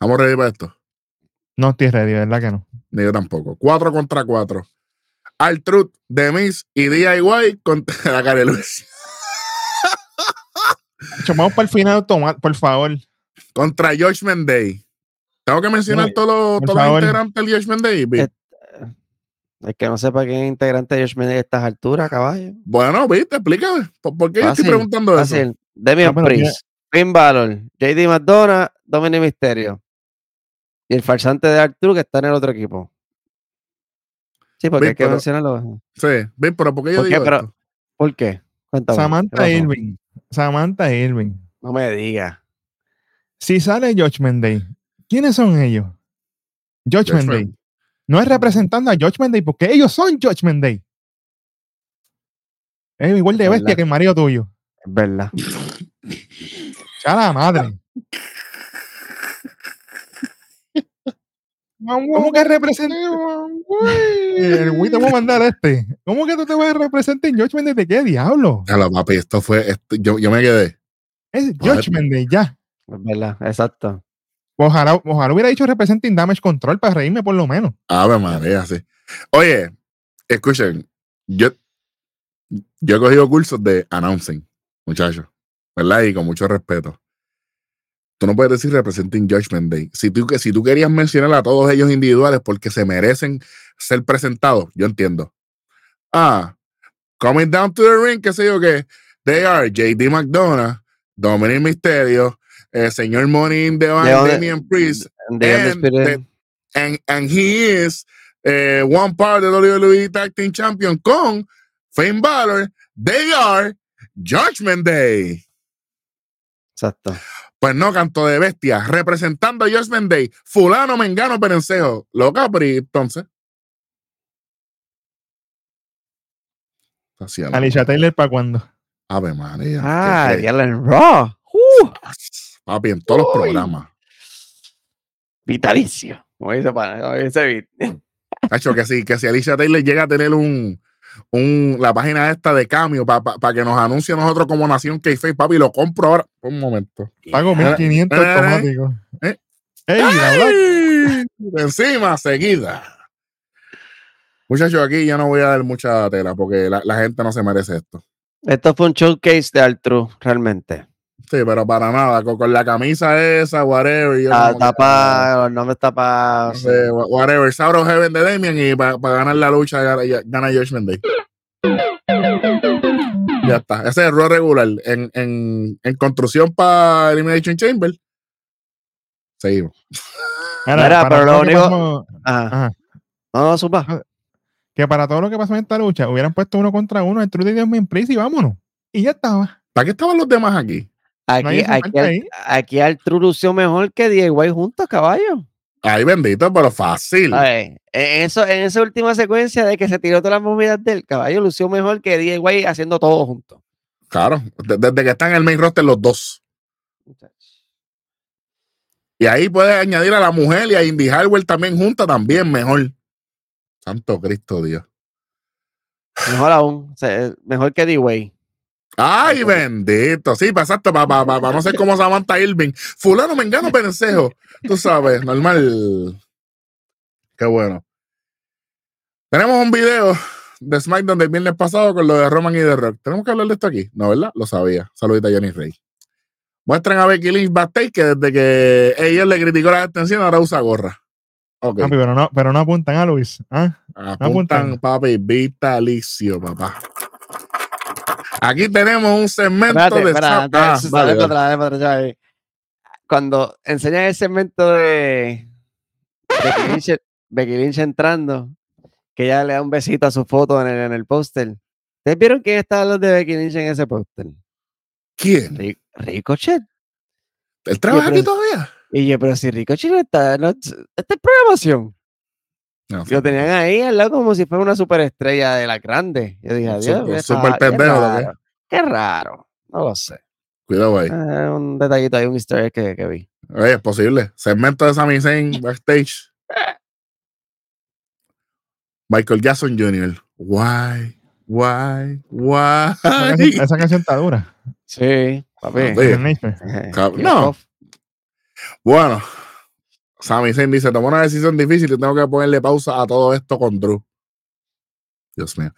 Vamos ready para esto. No estoy ready, ¿verdad que no? Ni yo tampoco. Cuatro contra cuatro. Altruth, Demis y DIY contra la Karen Luis. Vamos para el final, toma, por favor. Contra Josh Day. Tengo que mencionar todos los, integrantes del Josh Day. Vic? Eh, El que no sepa quién es integrante de Josh Mendes a estas alturas, caballo. Bueno, viste, explícame. ¿Por, por qué yo estoy Fácil, preguntando eso? Fácil. Demian No, pero Priest, Finn Balor, JD McDonough, Dominic Mysterio. Y el farsante de Arturo que está en el otro equipo. Sí, porque Ven, hay que pero- mencionarlo. Sí, ven, pero ¿por qué yo ¿Por qué? digo Pero- esto? ¿Por qué? Cuéntame. ¿qué Samantha? Irving. Samantha Irving. No me digas. Si sale Judgment Day, ¿quiénes son ellos? Judgment Judgment. Day. No es representando a Judgment Day porque ellos son Judgment Day. Es igual de Es bestia verdad. que el marido tuyo. Es verdad. Ya la madre. ¿Cómo que representa? El güey te voy a mandar este. ¿Cómo que tú te vas a representar en Judgment Day de qué diablo? Ya lo, papi, esto fue. esto- yo, yo me quedé. Es Joder. Judgment Day, ya. Es verdad. Exacto. Ojalá, ojalá hubiera dicho Representing Damage Control para reírme por lo menos. Ave María, sí. Oye, escuchen, yo, yo he cogido cursos de announcing, muchachos, ¿verdad? Y con mucho respeto. Tú no puedes decir representing Judgment Day. Si tú, si tú querías mencionar a todos ellos individuales porque se merecen ser presentados, yo entiendo. Ah, coming down to the ring, qué sé yo qué. They are JD McDonough, Dominic Mysterio, eh, señor Money in the Bank, Damian Priest, And Undisputed- and, and he is eh, one part of the WWE Tag Team Champion con Finn Balor. They are Judgment Day. Exacto. Pues no, canto de bestia, representando a Judgment Day, fulano, mengano, perencejo. Loca, pero ¿y entonces. La Alicia. Taylor, ¿para cuándo? Ave María. Ah, ya en Raw. Uh, papi, en todos los programas. vitalicio. Como dice, para, como dice Vit. Hacho, que sí, que si Alicia Taylor llega a tener un, un la página esta de cambio para que nos anuncie a nosotros como Nación k papi, lo compro ahora. Un momento. Pago 1500 eh, automático. eh. Encima, seguida. Muchachos, aquí yo no voy a dar mucha tela porque la, la gente no se merece esto. Esto fue un showcase de Altru, realmente. Sí, pero para nada, con, con la camisa esa, whatever. yo Está como que, tapada, los nombres no tapados. sé, wha- whatever. Sabro Heaven de Damian y para ganar la lucha gana, ya- gana Judgment Day. Ya está. Ese es el rol regular. En, en, en construcción para Elimination Chamber. Seguimos. Mira, Mira, para pero lo único- pasó- Ajá. Ajá. No, no, supa. que para todo lo que pasó en esta lucha, hubieran puesto uno contra uno, el Trudy Dios me Priest y vámonos. Y ya estaba. ¿Para qué estaban los demás aquí? Aquí, se aquí, ahí. aquí Altru lució mejor que DIY juntos, caballo. Ay, bendito, pero fácil. Ay, en, eso, en esa última secuencia de que se tiró todas las movidas del caballo, lució mejor que DIY haciendo todo junto. Claro, de- desde que están en el main roster los dos. Y ahí puedes añadir a la mujer y a Indy Harwell también junta, también mejor. Santo Cristo Dios. Mejor aún, sea, mejor que D-Way. Ay, bendito. Sí, pasaste para no ser como Samantha Irving. Fulano, me engano, pensejo. Tú sabes, normal. Qué bueno. Tenemos un video de SmackDown del viernes pasado con lo de Roman y de Rock. ¿Tenemos que hablar de esto aquí? No, ¿verdad? Lo sabía. Saludita a Johnny Rey. Muestran a Becky Lynch backstage que desde que ella le criticó la extensión ahora usa gorra. Ok. Papi, pero no, pero no apuntan a Luis. ¿ah? Apuntan, apuntan. papi, vitalicio, papá. Aquí tenemos un segmento Espérate, de antes- Ah, vale, vale. para atrás, ya. Cuando enseñan el segmento de Becky Lynch, Becky Lynch entrando, que ella le da un besito a su foto en el, en el póster. ¿Ustedes vieron quién estaba los de Becky Lynch en ese póster? ¿Quién? Ri- Ricochet. ¿Él trabaja aquí todavía? Y yo, pero si Ricochet no está, no, esta es programación. No, Lo tenían ahí al lado como si fuera una superestrella de la grande. Yo dije, adiós. Qué pendejo, ¿lo qué? raro, Qué raro. No lo sé. Cuidado ahí. Eh, un detallito ahí, un easter egg que, que vi. Oye, es posible. Segmento de Sami Zayn backstage. Michael Jackson Jr. Why? Why? Why? Esa canción, esa canción está dura. Sí, papi. Nature. Eh, no. Bueno, Sami Zayn dice: Tomó una decisión difícil y tengo que ponerle pausa a todo esto con Drew. Dios mío.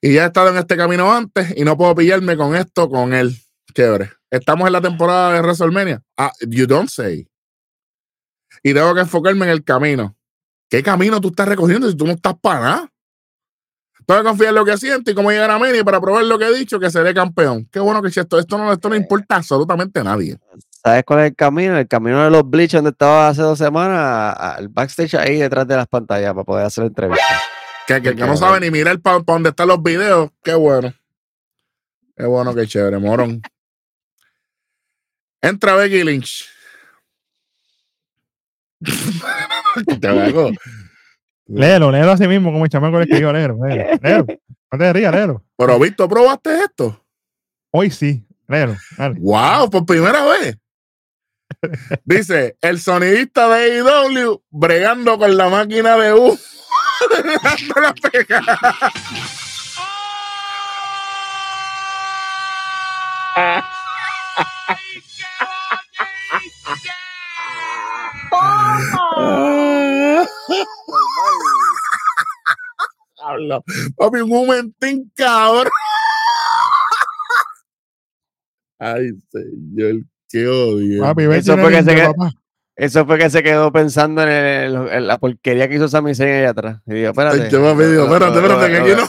Y ya he estado en este camino antes y no puedo pillarme con esto con él. Chévere. Estamos en la temporada de WrestleMania. Ah, you don't say. Y tengo que enfocarme en el camino. ¿Qué camino tú estás recogiendo si tú no estás para nada? Tengo que confiar en lo que siento y cómo llegar a Mania para probar lo que he dicho, que seré campeón. Qué bueno que esto, esto, no, esto no importa absolutamente a nadie. ¿Sabes cuál es el camino? El camino de los Bleach donde estaba hace dos semanas, al backstage ahí detrás de las pantallas para poder hacer entrevistas. Que, que, que no Qué sabe ni mirar para donde están los videos. Qué bueno. Qué bueno, qué chévere, morón. Entra Becky Lynch. Te hago. Léelo, léelo así mismo como el chamaco le escribió, léelo, léelo, léelo. No te rías, léelo. Pero, Víctor, ¿probaste esto? Hoy sí, léelo. Dale. ¡Wow! Por primera vez. Dice, el sonidista de AEW bregando con la máquina de U. Pegada. Habla. Papi, un momentín, cabrón. Ay, señor, qué odio. Papi, Eso fue que se el qued- papá. Eso fue que se quedó pensando en, el- en la porquería que hizo Sami Zayn allá atrás. Y digo, espérate. Ay, yo me digo, lo- espérate, espérate, que aquí no.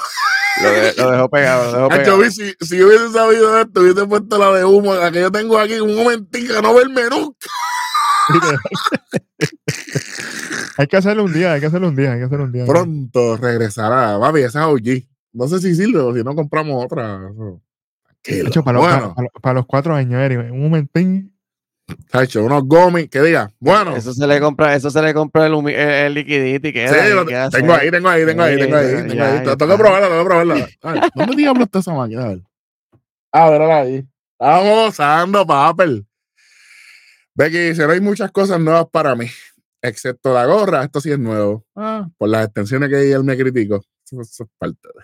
Lo, de- lo dejó pegado, lo dejó pegado. vi, si, si yo hubiese sabido esto, hubiese puesto la de humo, la que yo tengo aquí, un momentito, que no verme nunca. hay que hacerlo un día, hay que hacerlo un día, hay que hacerlo un día. Pronto regresará. Papi, esa es OG. No sé si sirve o si no compramos otra. Hacho, para, los, bueno, para, para- para los cuatro años, Eric, un momentín. Hacho, unos gomis, que diga. Bueno, Eso se le compra, eso se le compra el, el, el liquidito y queda. sí, tengo ahí, tengo ahí, tengo ahí, tengo ahí, tengo ya, ahí. Tengo que probarla, tengo que probarla. ¿Dónde diablos está esa máquina? A ver. Ah, verá ahí. Estamos gozando, papel. Becky dice, no hay muchas cosas nuevas para mí, excepto la gorra, esto sí es nuevo. Ah, por las extensiones que él me criticó. Eso, eso es parte de.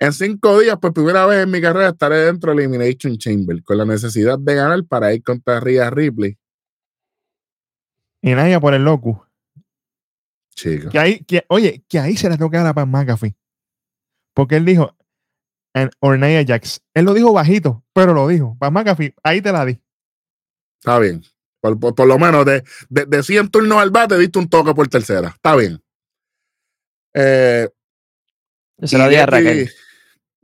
En cinco días, por primera vez en mi carrera, estaré dentro del Elimination Chamber, con la necesidad de ganar para ir contra Rhea Ripley. Y nadie por el loco. Chicos. Que ahí, que, oye, que ahí se le toca a la Pan McAfee. Porque él dijo, en Ornaya Jax. Él lo dijo bajito, pero lo dijo. Pan McAfee, ahí te la di. Está bien. Por, por- por lo menos de, de, de 100 turnos al bate, diste un toque por tercera. Está bien. Eh, se la di a Raquel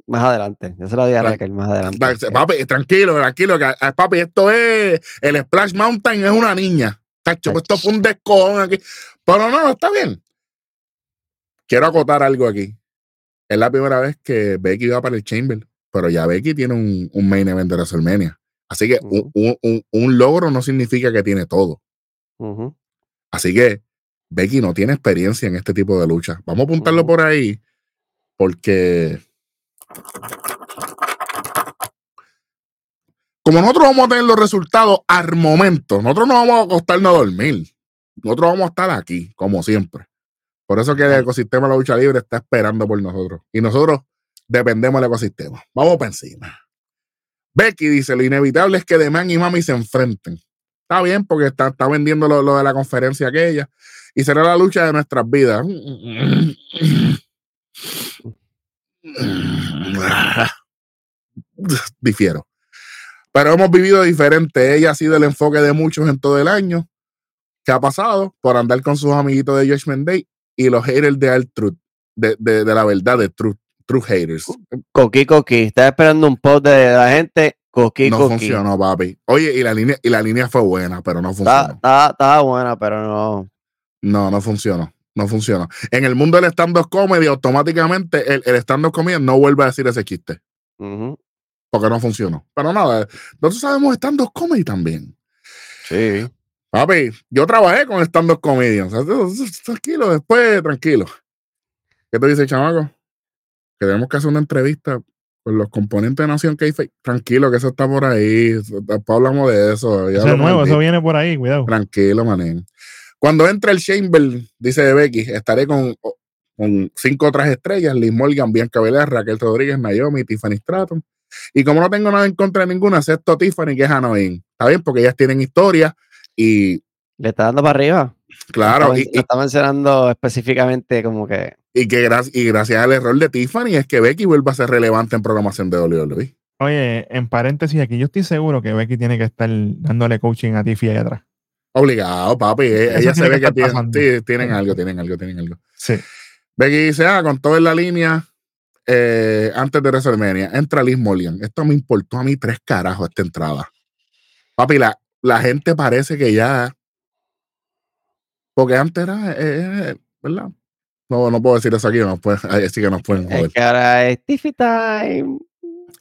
más adelante. Yo se la di a Raquel más adelante. Papi, tranquilo, tranquilo. Que, ah, papi, esto es. El Splash Mountain es una niña. Cacho, esto fue un descojón aquí. Pero no, está bien. Quiero acotar algo aquí. Es la primera vez que Becky va para el Chamber. Pero ya Becky tiene un, un main event de WrestleMania. Así que un, un- un- un logro no significa que tiene todo. Así que Becky no tiene experiencia en este tipo de lucha. Vamos a apuntarlo por ahí, porque como nosotros vamos a tener los resultados al momento, nosotros no vamos a acostarnos a dormir. Nosotros vamos a estar aquí, como siempre. Por eso que el ecosistema de la lucha libre está esperando por nosotros. Y nosotros dependemos del ecosistema. Vamos para encima. Becky dice, lo inevitable es que The Man y Mami se enfrenten. Está bien, porque está, está vendiendo lo, lo de la conferencia aquella. Y será la lucha de nuestras vidas. Difiero. Pero hemos vivido diferente. Ella ha sido el enfoque de muchos en todo el año. que ha pasado? Por andar con sus amiguitos de Judgment Day y los haters de Alt Truth. De, de, de la verdad, de Truth. True haters. Coqui, coqui. Estaba esperando un post de la gente. Coqui, No coqui. funcionó, papi. Oye, y la línea, y la línea fue buena, pero no funcionó. estaba buena, pero no. No, no funcionó. No funcionó. En el mundo del stand-up comedy, automáticamente el, el stand-up comedy no vuelve a decir ese chiste. Porque no funcionó. Pero nada, nosotros sabemos stand-up comedy también. Sí. Papi, yo trabajé con stand-up comedians. O sea, Tranquilo, después, tranquilo. ¿Qué te dice, chamaco? Que tenemos que hacer una entrevista con los componentes de Nación k Tranquilo, que eso está por ahí. Después hablamos de eso. ya Eso es nuevo, eso viene por ahí, cuidado. Tranquilo, manín. Cuando entre el Chamber, dice Becky, estaré con, con cinco otras estrellas: Liz Morgan, Bianca Belair, Raquel Rodríguez, Naomi, Tiffany Stratton. Y como no tengo nada en contra de ninguna, excepto Tiffany, que es Hanoin. Está bien, porque ellas tienen historia y, Le está dando para arriba. claro, Lo y, está, lo está mencionando específicamente como que. y- que gra- y gracias al error de Tiffany es que Becky vuelve a ser relevante en programación de WWE. Oye, en paréntesis aquí, yo estoy seguro que Becky tiene que estar dándole coaching a Tiffy ahí atrás. Obligado, papi. Eso Ella se tiene ve que que estar tiene, pasando. sí, tienen algo, tienen algo, tienen algo. Sí. Becky dice, ah, con todo en la línea, eh, antes de WrestleMania, entra Liz Morgan. Esto me importó a mí tres carajos esta entrada. Papi, la, la gente parece que ya... Porque antes era, eh, eh, ¿verdad? No, no puedo decir eso aquí, no pueden, ahí sí que nos pueden joder. Es que ahora es Tiffy Time.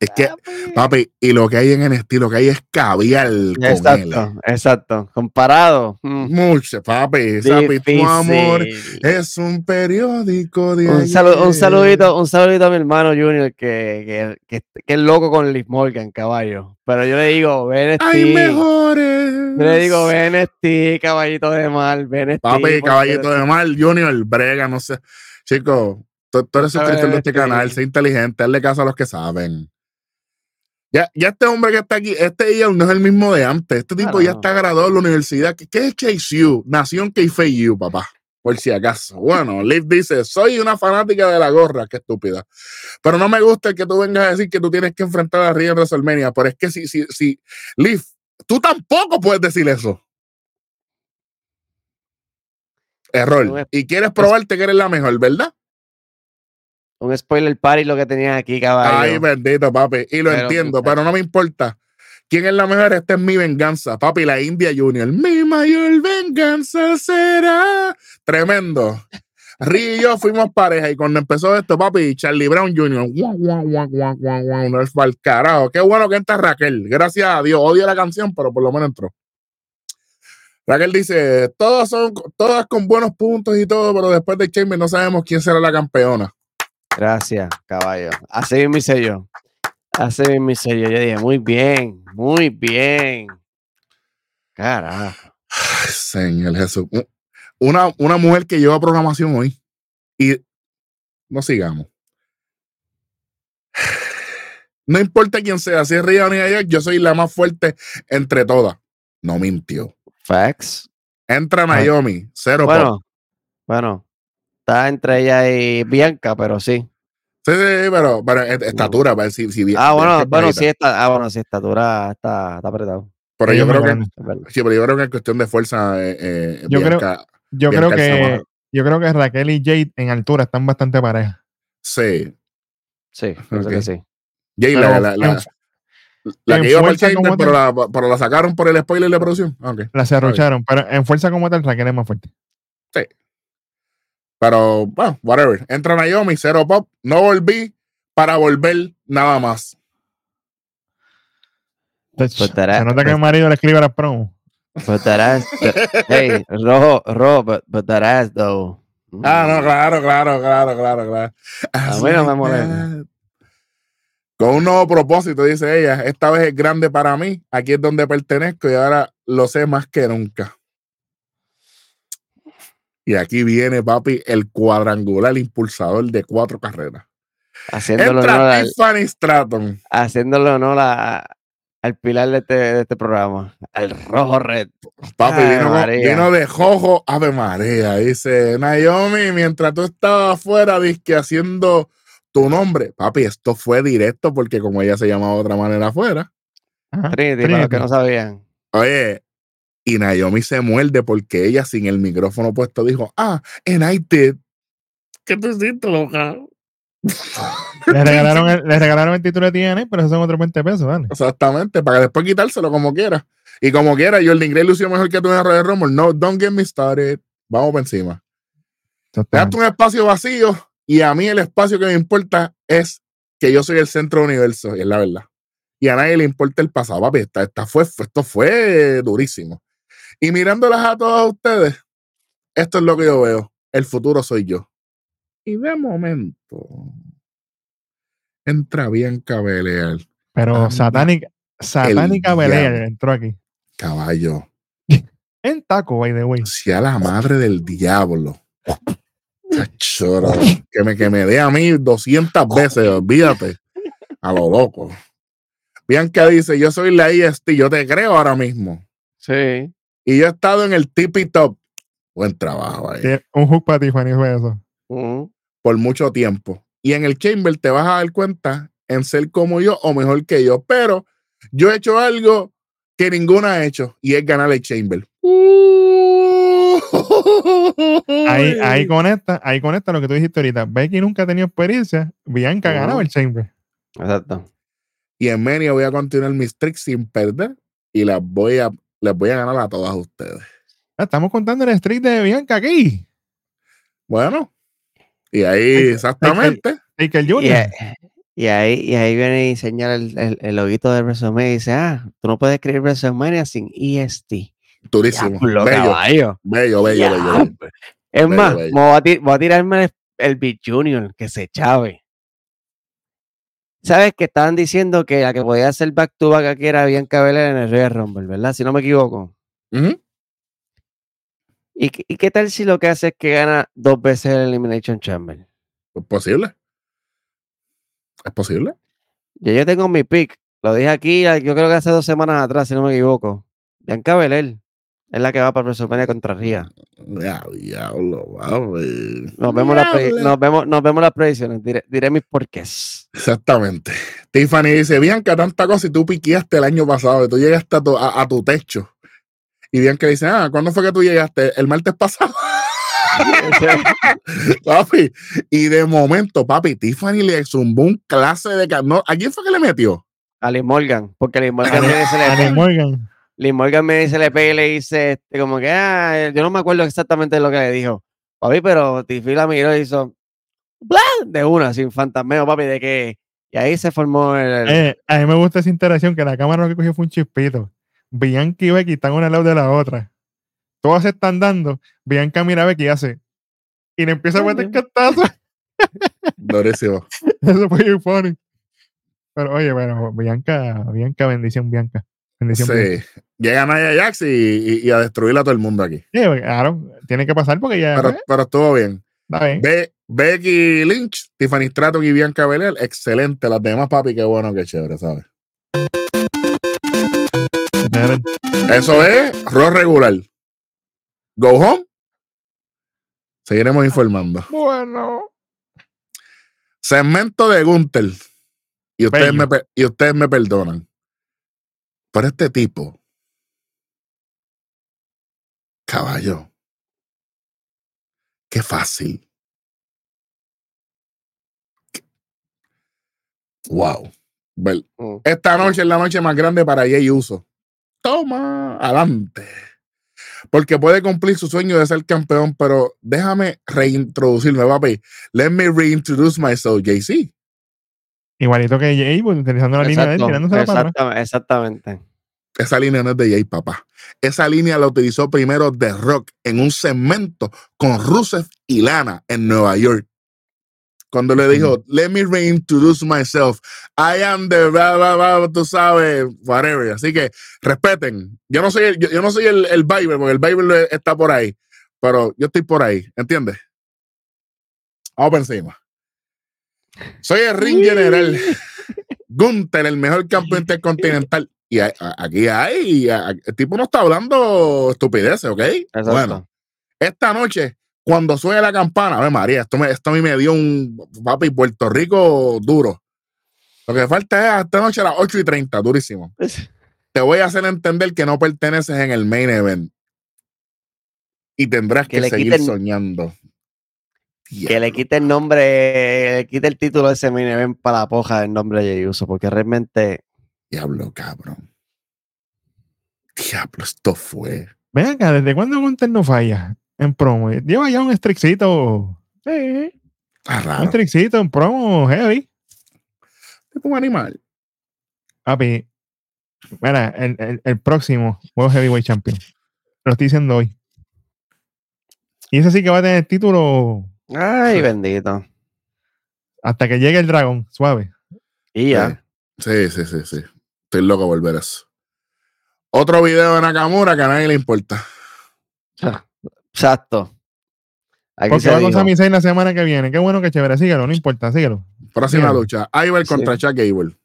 Es que, Ah, pues. papi, y lo que hay en el estilo, que hay es caviar con él. Exacto, exacto. Comparado. mm, Mucho, papi. Papi, tu amor es un periódico de Un, salu- un saludito, un saludito a mi hermano Junior que, que, que, que es loco con Liz Morgan, caballo. Pero yo le digo, ven Hay mejores. Yo le digo, ven este caballito de mal, ven este. Papi, caballito de mal, Junior, brega, no sé. Chico, tú, tú eres A suscriptor de este este- canal, sé inteligente, hazle caso a los que saben. Ya, ya este hombre que está aquí, este Ian no es el mismo de antes. Este tipo ya está graduado en la universidad. ¿Qué, qué es KCU? Nación KFU, papá. Por si acaso. Bueno, Liv dice, soy una fanática de la gorra, qué estúpida. Pero no me gusta que tú vengas a decir que tú tienes que enfrentar a Ria en WrestleMania. Pero es que si, si, si, Liv, tú tampoco puedes decir eso. Error. es- Y quieres probarte que eres la mejor, ¿verdad? Un spoiler party lo que tenían aquí, caballo. Ay, bendito, papi. Y lo Pero, entiendo, pero no me importa. ¿Quién es la mejor? Esta es mi venganza. Papi, la India Junior. Mi mayor venganza será. Tremendo. Ri y yo fuimos pareja y cuando empezó esto, papi, Charlie Brown Jr. Guau, guau, guau, guau, guau, guau, no es pa'l carajo. Qué bueno que entra Raquel. Gracias a Dios. Odio la canción, pero por lo menos entró. Raquel dice, todas son, todas con buenos puntos y todo, pero después de Chamber no sabemos quién será la campeona. Gracias, caballo. Así mismo hice yo. Así mismo hice yo. Yo dije, muy bien, muy bien. Carajo. Ay, Señor Jesús. Una, una mujer que lleva programación hoy. Y no sigamos. No importa quién sea, si es Río ni ayer, yo soy la más fuerte entre todas. No mintió. Facts. Entra. Naomi, cero pop. Bueno, bueno. Está entre ella y Bianca, pero sí. Sí, sí, sí, pero, pero es- estatura, para ver si, si bien- Ah, bueno, bueno, sí está. Ah, bueno, sí, estatura está, está apretado. Pero Ella yo creo que, grande. sí, pero yo creo que en cuestión de fuerza, eh, eh, Yo creo- Bianca- Yo Bianca creo que yo creo que Raquel y Jade en altura están bastante parejas. sí. Sí, pienso que Ok. sí. Pero la, la, la, la que iba Chamber, como pero la, pero la sacaron por el spoiler de producción. Ah, ok. La cerrucharon, pero en fuerza como tal, Raquel es más fuerte. Pero, bueno, whatever. Entra Naomi, cero pop. No volví para volver nada más. Pues Se nota que pues- el marido le escribe las promos. But that ass, hey, rojo, rojo, but, but that ass though. Ah, no, claro, claro, claro, claro, claro. A mí no me molesta. Con un nuevo propósito, dice ella. Esta vez es grande para mí. Aquí es donde pertenezco y ahora lo sé más que nunca. Y aquí viene, papi, el cuadrangular impulsador de cuatro carreras. Haciéndole honor, Entra al, Tiffany Stratton. haciéndole honor a- al pilar de este, de este programa, al rojo red. Papi, Ay, vino, de Jojo Ave María. Dice, Naomi, mientras tú estabas afuera, disque haciendo tu nombre. Papi, esto fue directo porque como ella se llamaba de otra manera afuera. Ajá, Trinity, para los que no sabían. Oye, y Naomi se muerde porque ella sin el micrófono puesto dijo, ah, and I did. ¿Qué te hiciste, loca? Le regalaron, el, le regalaron el título de TNA, pero eso son otros 20 pesos, ¿vale? Exactamente, para después quitárselo como quiera. Y como quiera, Jordan Gray lució mejor que tú en Royal Rumble. No, don't get me started. Vamos por encima. Dejaste un espacio vacío y a mí el espacio que me importa es que yo soy el centro del universo, y es la verdad. Y a nadie le importa el pasado, papi. Esta, esta fue, esto fue durísimo. Y mirándolas a todos ustedes, esto es lo que yo veo. El futuro soy yo. Y de momento entra Bianca Belair, Pero Anda Satánica, Satánica diablo. entró aquí. caballo. En taco, by the way. sea la madre del diablo. Choro, que me, que me dé a mí 200 veces, olvídate. A lo loco. Bianca dice, yo soy la IST, yo te creo ahora mismo. Sí. Y yo he estado en el tippy top. Buen trabajo ahí. Un hook para Tiffany fue eso. Por mucho tiempo. Y en el chamber te vas a dar cuenta en ser como yo o mejor que yo. Pero yo he hecho algo que ninguna ha hecho y es ganar el chamber. Ahí, ahí conecta, ahí conecta lo que tú dijiste ahorita. Becky nunca ha tenido experiencia. Bianca Ujú. ganaba el Chamber. Exacto. Y en Mania voy a continuar mis tricks sin perder y las voy a, les voy a ganar a todas ustedes. Ah, Estamos contando el streak de Bianca aquí. Bueno, y ahí exactamente. Taker a- y ahí, y ahí viene y señala el, el, el loguito de WrestleMania y dice, ah, tú no puedes escribir WrestleMania sin EST. Durísimo. Bello, caballo. bello, bello, bello, bello. Es Bello, más, bello. me voy, a voy a tirarme el, el Big Junior, que se chave. ¿Sabes que estaban diciendo que la que podía hacer back to back aquí era Bianca Belair en el Royal Rumble, ¿verdad? Si no me equivoco. ¿Y, qué- y qué tal si lo que hace es que gana dos veces el Elimination Chamber? ¿Es posible? ¿Es posible? Ya yo tengo mi pick. Lo dije aquí, yo creo que hace dos semanas atrás, si no me equivoco. Bianca Belair es la que va para WrestleMania contra Ria. Ya, diablo, papi. Nos vemos, las nos vemos, nos vemos las predicciones. Diré, diré mis porqués. Exactamente. Tiffany dice, Bianca, tanta cosa y tú piqueaste el año pasado y tú llegaste a tu, a, a tu techo. Y Bianca dice, ah, ¿cuándo fue que tú llegaste? El martes pasado. papi. Y de momento, papi, Tiffany le zumbó un clase de... No, ¿A quién fue que le metió? A Liz Morgan, porque Liz Morgan Annie le, Morgan. Liz Morgan me dice, le pega y le dice, este, como que, ah, yo no me acuerdo exactamente lo que le dijo. Papi, pero Tiffy la miró y hizo, ¡bla! de una, sin fantasmeo, papi, de que, y ahí se formó el, el- Eh, a mí me gusta esa interacción que la cámara lo que cogió fue un chispito. Bianca y Becky están una al lado de la otra. Todas se están dando. Bianca mira a Becky y hace. Y le empieza a meter cantazos. Durísimo. Eso fue muy funny. Pero oye, bueno, Bianca, Bianca, bendición, Bianca. Bendición. Sí. Llega Naya Jax y, y- y a destruir a todo el mundo aquí. Sí, claro, tiene que pasar porque ya Pero, pues, pero estuvo bien. está bien. Be- Becky Lynch, Tiffany Stratton y Bianca Belair, excelente. Las demás, papi, qué bueno, qué chévere, ¿sabes? Eso es Raw regular. Go home. Seguiremos informando. Bueno. Segmento de Gunther. Y ustedes, Bello. me, y ustedes me perdonan. Pero este tipo. Caballo. Qué fácil. Wow. Vel- Mm. Esta noche es la noche más grande para Jay Uso. Toma, adelante. Porque puede cumplir su sueño de ser campeón, pero déjame reintroducirme, papi. Let me reintroduce myself, JC. Igualito que Jay, pues, utilizando la línea de él, tirándose la atrás. exactamente, exactamente. Esa línea no es de Jay, papá. Esa línea la utilizó primero The Rock en un segmento con Rusev y Lana en Nueva York. Cuando le dijo, let me reintroduce myself. I am the blah, blah, blah, tú sabes, whatever. Así que respeten. Yo no soy el, yo, yo no soy el, el Bible, porque el Bible está por ahí. Pero yo estoy por ahí, ¿entiendes? Vamos por encima. Soy el ring general. Gunther, el mejor campeón intercontinental. Y a- aquí hay, a- el tipo no está hablando estupideces, ¿ok? Exacto. Bueno, esta noche, cuando suene la campana, a ver, María, esto, me, esto a mí me dio un papi Puerto Rico duro. Lo que falta es esta noche a las 8 y 30, durísimo. Te voy a hacer entender que no perteneces en el main event. Y tendrás que, Que le seguir quiten- soñando. Que le quite el nombre, le quite el título de ese event para la poja del nombre de Jey Uso, porque realmente Diablo, cabrón. Diablo, esto fue. Ven acá, ¿desde cuándo Gunter no falla en promo? Lleva ya un strixito, Está un raro. strixito en promo heavy. Tipo un animal. Papi, mira, el, el, el próximo World Heavyweight Champion. Lo estoy diciendo hoy. Y ese sí que va a tener título Ay, bendito. hasta que llegue el dragón, suave. Y ya. Sí, sí, sí, sí. Estoy loco por ver eso. Otro video de Nakamura que a nadie le importa. Exacto. Aquí Porque se va con. Sami Zayn la semana que viene. Qué bueno que chévere. Síguelo, no importa, síguelo. Próxima Bien. lucha. Iber contra Sí. Chuck Gable.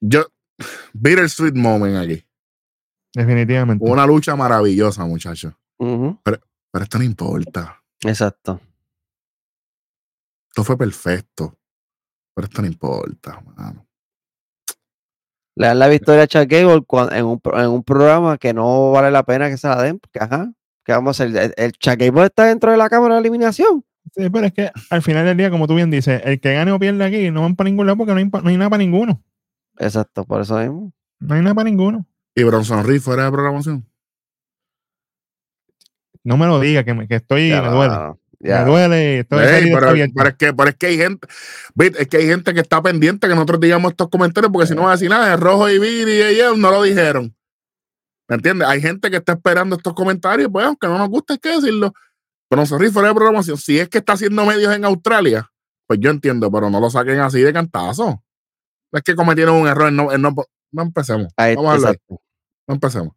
Yo, bittersweet moment aquí. Definitivamente. Una lucha maravillosa, muchachos. Ujú, Pero esto no importa. Exacto. Esto fue perfecto. Pero esto no importa, mano. Le dan la victoria a Chuck Gable en, un, pro- en un programa que no vale la pena que se la den, porque ajá, ¿qué vamos a hacer? El, el Chuck Gable está dentro de la cámara de eliminación. Sí, pero es que al final del día, como tú bien dices, el que gane o pierde aquí no van para ningún lado porque no hay, no hay nada para ninguno. Exacto, por eso mismo. No hay nada para ninguno. Y Bronson Reed fuera de programación. No me lo diga, que, me- que estoy, Ya, me duele. ya. Me duele. Estoy Ey, esa herida pero, es que, pero es que hay gente, es que hay gente que está pendiente que nosotros digamos estos comentarios, porque si no va a decir nada, de Rojo y Viri y ellos no lo dijeron. ¿Me entiendes? Hay gente que está esperando estos comentarios, pues aunque no nos gusta, hay que decirlo. Pero sorry, fuera de programación. Si es que está haciendo medios en Australia, pues yo entiendo, pero no lo saquen así de cantazo. Es que cometieron un error. No, no, no empecemos. Ahí, Vamos a hablar. No empecemos.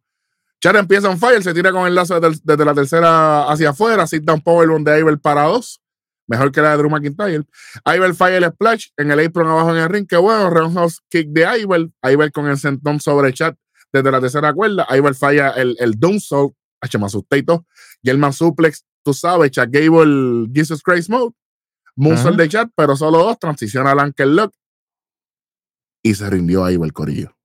Char empieza en fire, se tira con el lazo desde, desde la tercera hacia afuera, sit down powerbomb de Iber para dos. Mejor que la de Drew McIntyre. Iber fire el splash en el apron abajo en el ring. Qué bueno. Roundhouse kick de Iber. Iber con el sentón sobre chat desde la tercera cuerda. Iber falla el, el Doomsault. H, me asusté y todo. Gelman suplex, tú sabes, Chad Gable Jesus Christ mode. Moonsault Ajá. de chat, pero solo dos. Transiciona al Ankle Lock. Y se rindió a Iber Corillo.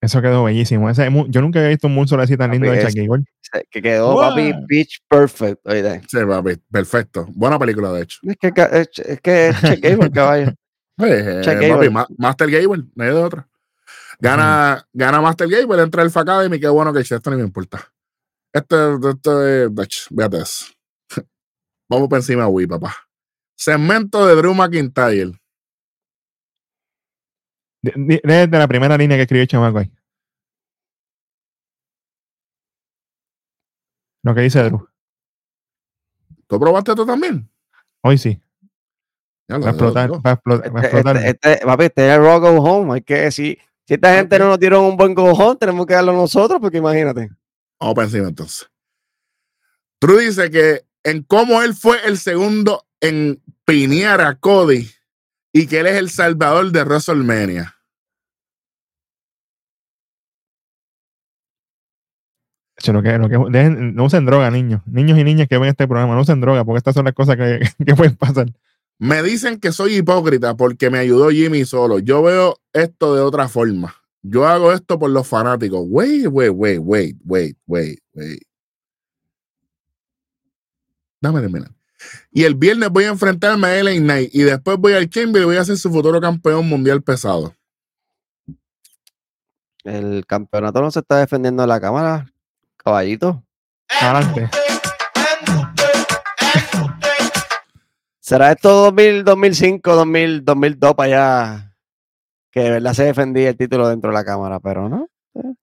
Eso quedó bellísimo. Ese yo nunca había visto un mundo así tan Papi, lindo de Chuck Gable. Se- Que quedó, Wow. papi, pitch perfect. oíste. Sí, papi, perfecto. Buena película, de hecho. Es que, es, es que es Chuck Gable, caballo. Eh, Chuck papi, Gable. Ma- Master Gable, no hay de otra. Gana, gana Master Gable, entra el Academy, qué bueno que esto no me importa. Este, este, es- ach, véate eso. Vamos por encima de Wii, papá. Segmento de Drew McIntyre. De- de- Desde la primera línea que escribió el chamaco ahí. Lo que dice Drew. ¿Tú probaste esto también? Hoy sí. Ya lo Va a explotar. Va a explotar. Va a Este, explotar. este, este- papi, este es el Raw Go Home. Hay que decir, si esta gente no nos dieron un buen Go Home, tenemos que darlo nosotros, porque imagínate. Vamos por encima entonces. Drew dice que en cómo él fue el segundo en pinear a Cody y que él es el salvador de WrestleMania. Lo que, lo que, dejen- no usen droga, niños. Niños y niñas que ven este programa, no usen droga, porque estas son las cosas que, que pueden pasar. Me dicen que soy hipócrita porque me ayudó Jimmy solo. Yo veo esto de otra forma. Yo hago esto por los fanáticos. Wait, wait, wait, wait, wait, wait, wait. Dame terminar. Y el viernes voy a enfrentarme a LA Knight y después voy al Chamber y voy a ser su futuro campeón mundial pesado. El campeonato no se está defendiendo en la cámara, caballito. Adelante. ¿Será esto 2000, 2005, 2000, 2002 para allá? Que de verdad se defendía el título dentro de la cámara, pero no.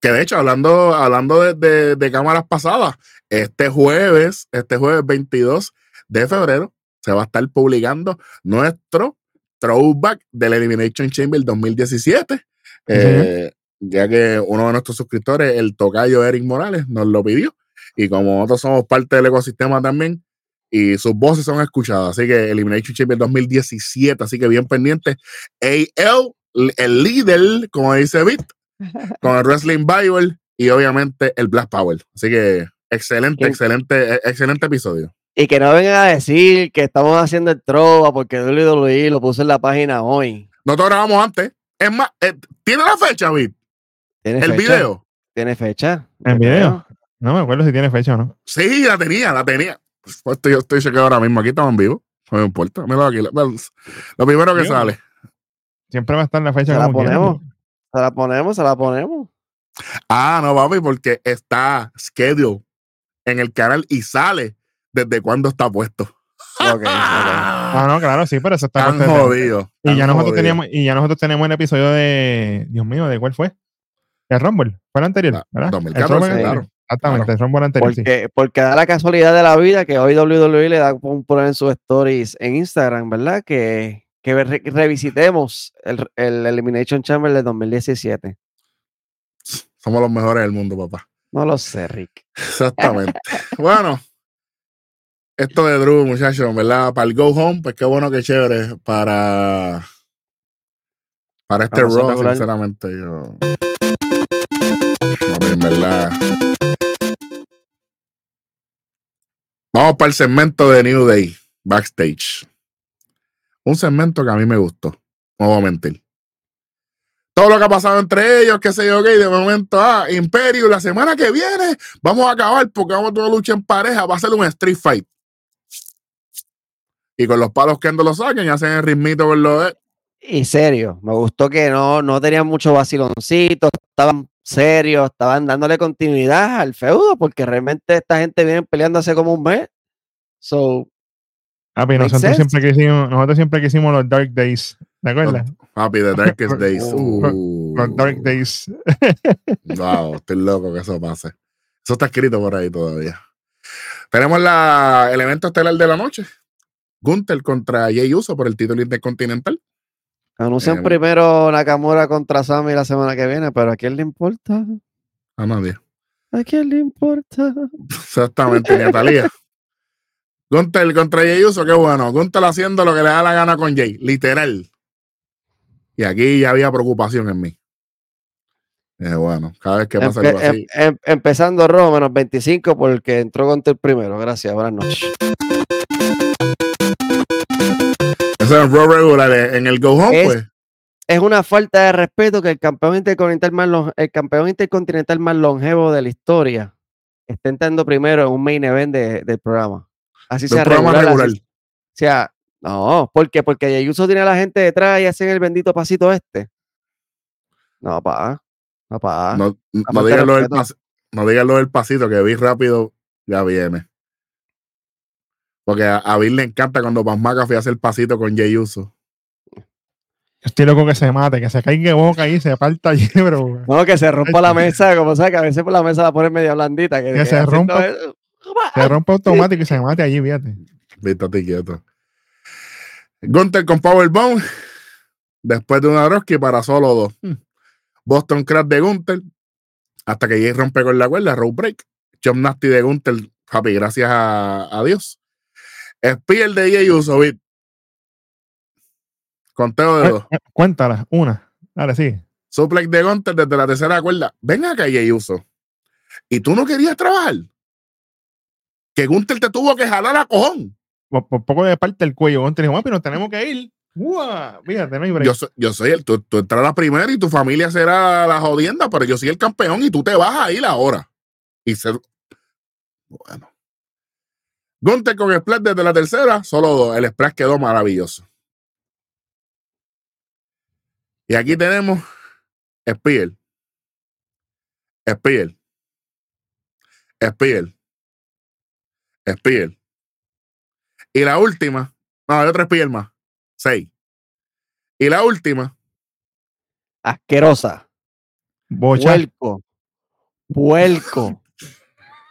Que de hecho, hablando, hablando de, de- de cámaras pasadas, este jueves, este jueves 22 de febrero, se va a estar publicando nuestro throwback del Elimination Chamber 2017. eh, ya que uno de nuestros suscriptores, el tocayo Eric Morales, nos lo pidió. Y como nosotros somos parte del ecosistema también, y sus voces son escuchadas. Así que Elimination Chamber 2017, así que bien pendiente. AL, el líder, como dice Bit, con el Wrestling Bible y obviamente el Black Power. Así que excelente, excelente, excelente episodio. Y que no vengan a decir que estamos haciendo el trova porque WWE lo puso en la página hoy. Nosotros grabamos antes. Es más, eh, ¿tiene la fecha, Bit? ¿Tiene El fecha? video. ¿Tiene fecha? ¿El video? No me acuerdo si tiene fecha o no. Sí, la tenía, la tenía. Pues estoy- yo estoy chequeado ahora mismo. Aquí estamos en vivo. No me importa. Míralo aquí. Lo, lo primero que Sí, sale. Siempre va a estar la fecha Se la quiera. ponemos. Se la ponemos, se la ponemos. Ah, no, papi, porque está schedule en el canal y sale desde cuando está puesto. Ok. Ah, no, claro, sí, pero eso está Tan jodido. Y tan ya nosotros jodido. teníamos, y ya nosotros tenemos el episodio de, Dios mío, ¿de cuál fue? El Rumble, fue el anterior, Ah, ¿verdad? 2014, el claro. Exactamente, el Rumble anterior, sí. Porque, porque da la casualidad de la vida que hoy WWE le da un poner en sus stories en Instagram, ¿verdad? Que, que re- revisitemos el, el Elimination Chamber de 2017. Somos los mejores del mundo, papá. No lo sé, Rick. Exactamente. bueno, esto de Drew, muchachos, ¿verdad? Para el Go Home, pues qué bueno, qué chévere. Para, para este Raw, regular. sinceramente, yo. No, en verdad. Vamos para el segmento de New Day, backstage. Un segmento que a mí me gustó. No voy a mentir. Todo lo que ha pasado entre ellos, qué sé yo, y de momento, ah, Imperio, la semana que viene vamos a acabar porque vamos a tener lucha en pareja, va a ser un street fight. Y con los palos que ando lo saquen y hacen el ritmito con lo de. Y serio, me gustó que no, no tenían mucho vaciloncito, estaban serios, estaban dándole continuidad al feudo, porque realmente esta gente viene peleando hace como un mes. So, Ah, Makes nosotros siempre, quisimos, nosotros siempre quisimos los Dark Days, ¿te acuerdas? Papi, The Darkest Days. Uh, Los Dark Days. Wow, estoy loco que eso pase. Eso está escrito por ahí todavía. Tenemos la, el evento estelar de la noche. Gunther contra Jay Uso por el título intercontinental. anuncian Eh, primero Nakamura contra Sami la semana que viene, pero ¿a quién le importa? A nadie. ¿A quién le importa? Exactamente, Natalia. Gunther contra Jay Uso, qué bueno. Gunther haciendo lo que le da la gana con Jay, literal. Y aquí ya había preocupación en mí. Eh, bueno, cada vez que pasa algo así. em- em- empezando Ro, menos 25 porque entró el primero. Gracias, buenas noches. Eso es regular. En el Go Home, Es- pues. Es una falta de respeto que el campeón intercontinental más, lon- el campeón intercontinental más longevo de la historia esté entrando primero en un main event de- del programa. Así sea programa regular, así regular. sea, no, ¿por qué? Porque Jey Uso tiene a la gente detrás y hacen el bendito pasito este. No, pa. No, pa. No, no digas lo del pasito, que vi rápido, ya viene. Porque a, a Bill le encanta cuando Paz McAfee hace el pasito con Jay Uso. Yo estoy loco que se mate, que se caiga boca ahí, se parta allí, pero No, que se rompa la mesa, como sabes que a veces por la mesa la ponen media blandita. Que, Que que se rompa. eso- se rompe automático y se mate allí, fíjate. Vístate quieto. Gunther con Powerbomb. Después de una Roski para solo dos. Hmm. Boston Crash de Gunther. Hasta que Jay rompe con la cuerda. Road Break. Chop Nasty de Gunther. Papi, gracias a, a Dios. Spear de Jay Uso. Bit. Conteo de dos. cu- Cuéntala, una. Dale, sí. Suplex de Gunther desde la tercera cuerda. Ven acá, Jay Uso. ¿Y tú no querías trabajar? Que Gunther te tuvo que jalar a cojón. Por, por poco de parte el cuello. Te dijo, "Papi, nos tenemos que ir. ¡Uah! Fíjate, no hay break. Yo soy, yo soy el, tú, tú entrarás primero y tu familia será la jodienda, pero yo soy el campeón y tú te vas a ir ahora. Y ser. Bueno. Gunther con Splash desde la tercera, solo dos. El Splash quedó maravilloso. Y aquí tenemos Spear. Spear. Spear. Spear. Y la última, No, hay otro spear más. Seis. Y la última, Asquerosa. Bocha. Puerco. Puerco.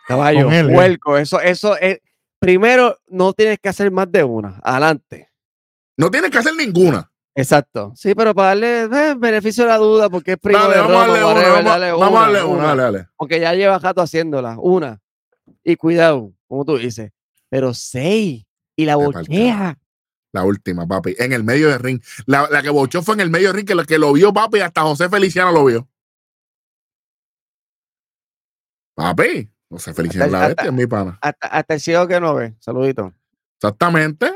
Caballo, puerco. Eso, eso es. Primero, no tienes que hacer más de una. Adelante. no tienes que hacer ninguna. Exacto. Sí, pero para darle eh, beneficio de la duda, porque es primo Dale, de vamos a Roma, darle una, dale vamos a darle una, una. dale, dale. Porque ya lleva rato haciéndola. Una. Y cuidado, como tú dices. Pero seis. Y la bochea. La última, papi. En el medio del ring. La, la que bochó fue en el medio del ring, que lo que lo vio, papi, hasta José Feliciano lo vio. Papi, José Feliciano es la bestia, es mi pana. Hasta, hasta el ciego que no ve. Saludito. Exactamente.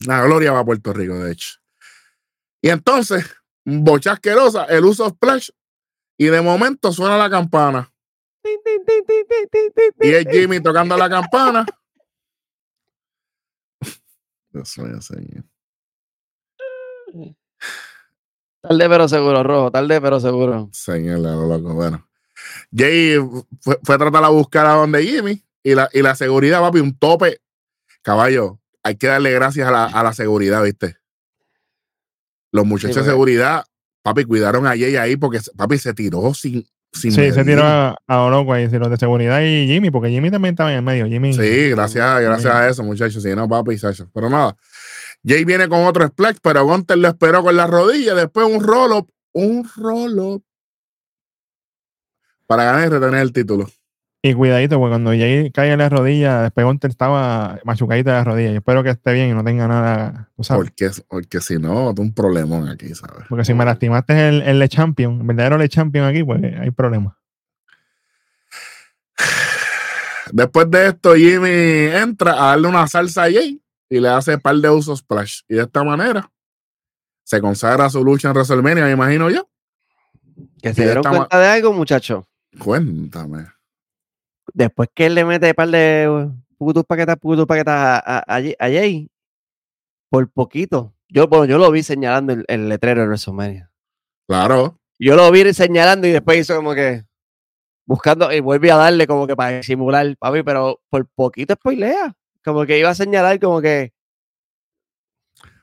La gloria va a Puerto Rico, de hecho. Y entonces, bocha asquerosa, el uso splash. Y de momento suena la campana. Y es. Jimmy tocando la campana. Dios mío, señor. Tarde pero seguro, rojo. Tarde pero seguro. Señor, loco. Bueno. Jay fue, fue a tratar a buscar a donde Jimmy. Y la, y la seguridad, papi, un tope. Caballo, hay que darle gracias a la, a la seguridad, ¿viste? Los muchachos de seguridad, papi, cuidaron a Jay ahí porque, papi, se tiró sin. sin Sí, se tiró a, a Oroco ahí, los de seguridad y Jimmy, porque Jimmy también estaba en el medio. Jimmy. Sí, gracias, gracias a eso, muchachos. Sí, no, papi, Sacho. Pero nada. Jay viene con otro splash, pero Gunter lo esperó con la rodilla. Después un roll-up. Un roll-up. Para ganar y retener el título. Y cuidadito, porque cuando Jay cae en la rodilla, después Gunter estaba machucadito de la rodilla. Yo espero que esté bien y no tenga nada. tú sabes. Porque, porque si no, es un problemón aquí, ¿sabes? Porque si me lastimaste el, el Le Champion, el verdadero Le Champion aquí, pues hay problemas. Después de esto, Jimmy entra a darle una salsa a Jay y le hace par de usos splash. Y de esta manera se consagra su lucha en WrestleMania, me imagino yo. Que se dieron cuenta de algo, muchachos. Cuéntame. Después que él le mete par de putos paquetas, putos paquetas a, a, a Jay, por poquito. Yo, bueno, yo lo vi señalando el, el letrero de WrestleMania. Claro. Yo lo vi señalando y después hizo como que buscando y vuelve a darle como que para simular, papi, pero por poquito spoilea. Como que iba a señalar como que,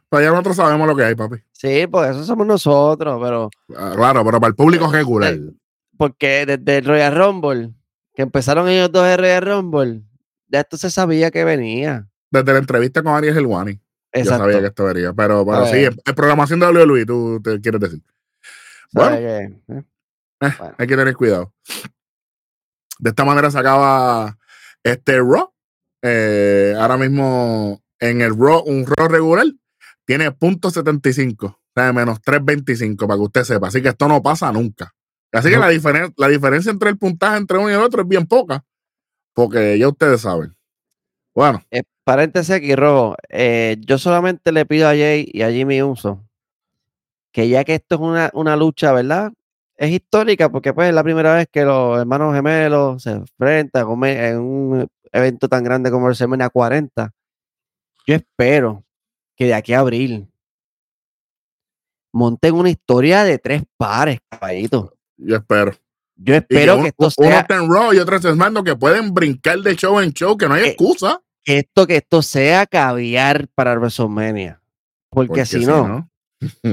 Pero ya nosotros sabemos lo que hay, papi. sí, pues eso somos nosotros, pero Ah, Claro, pero para el público regular. Porque desde el Royal Rumble, que empezaron ellos dos en Royal Rumble, ya esto se sabía que venía. Desde la entrevista con Ariel Helwani. Yo Exacto. sabía que esto vería. Pero, pero A sí, en programación de WWE, tú te quieres decir. Bueno, ¿Sabe que, eh? Eh, Bueno. hay que tener cuidado. De esta manera se acaba este Raw. Eh, ahora mismo en el Raw, un Raw regular, tiene punto .75, o sea, menos 3.25, para que usted sepa. Así que esto no pasa nunca. Así que la, diferen- la diferencia entre el puntaje entre uno y el otro es bien poca, porque ya ustedes saben. Bueno, Eh, paréntesis aquí, Robo. eh, yo solamente le pido a Jay y a Jimmy Uso que ya que esto es una, una lucha, ¿verdad? Es histórica porque pues es la primera vez que los hermanos gemelos se enfrentan en un evento tan grande como el Semana 40. Yo espero que de aquí a abril monten una historia de tres pares, caballito. Yo espero. Yo Y que espero un- que esto uno sea está en Raw y otro está en SmackDown, que pueden brincar de show en show, que no hay Eh, excusa. que esto, que esto sea caviar para WrestleMania. Porque, porque si no,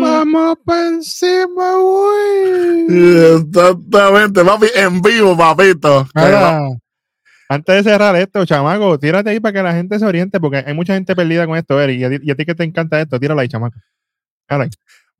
Vamos para encima, güey. Exactamente, papi, en vivo, papito. Ahora, antes de cerrar esto, chamaco, tírate ahí para que la gente se oriente, porque hay mucha gente perdida con esto, Eric. Y a ti, y a ti que te encanta esto, tírala ahí, chamaco.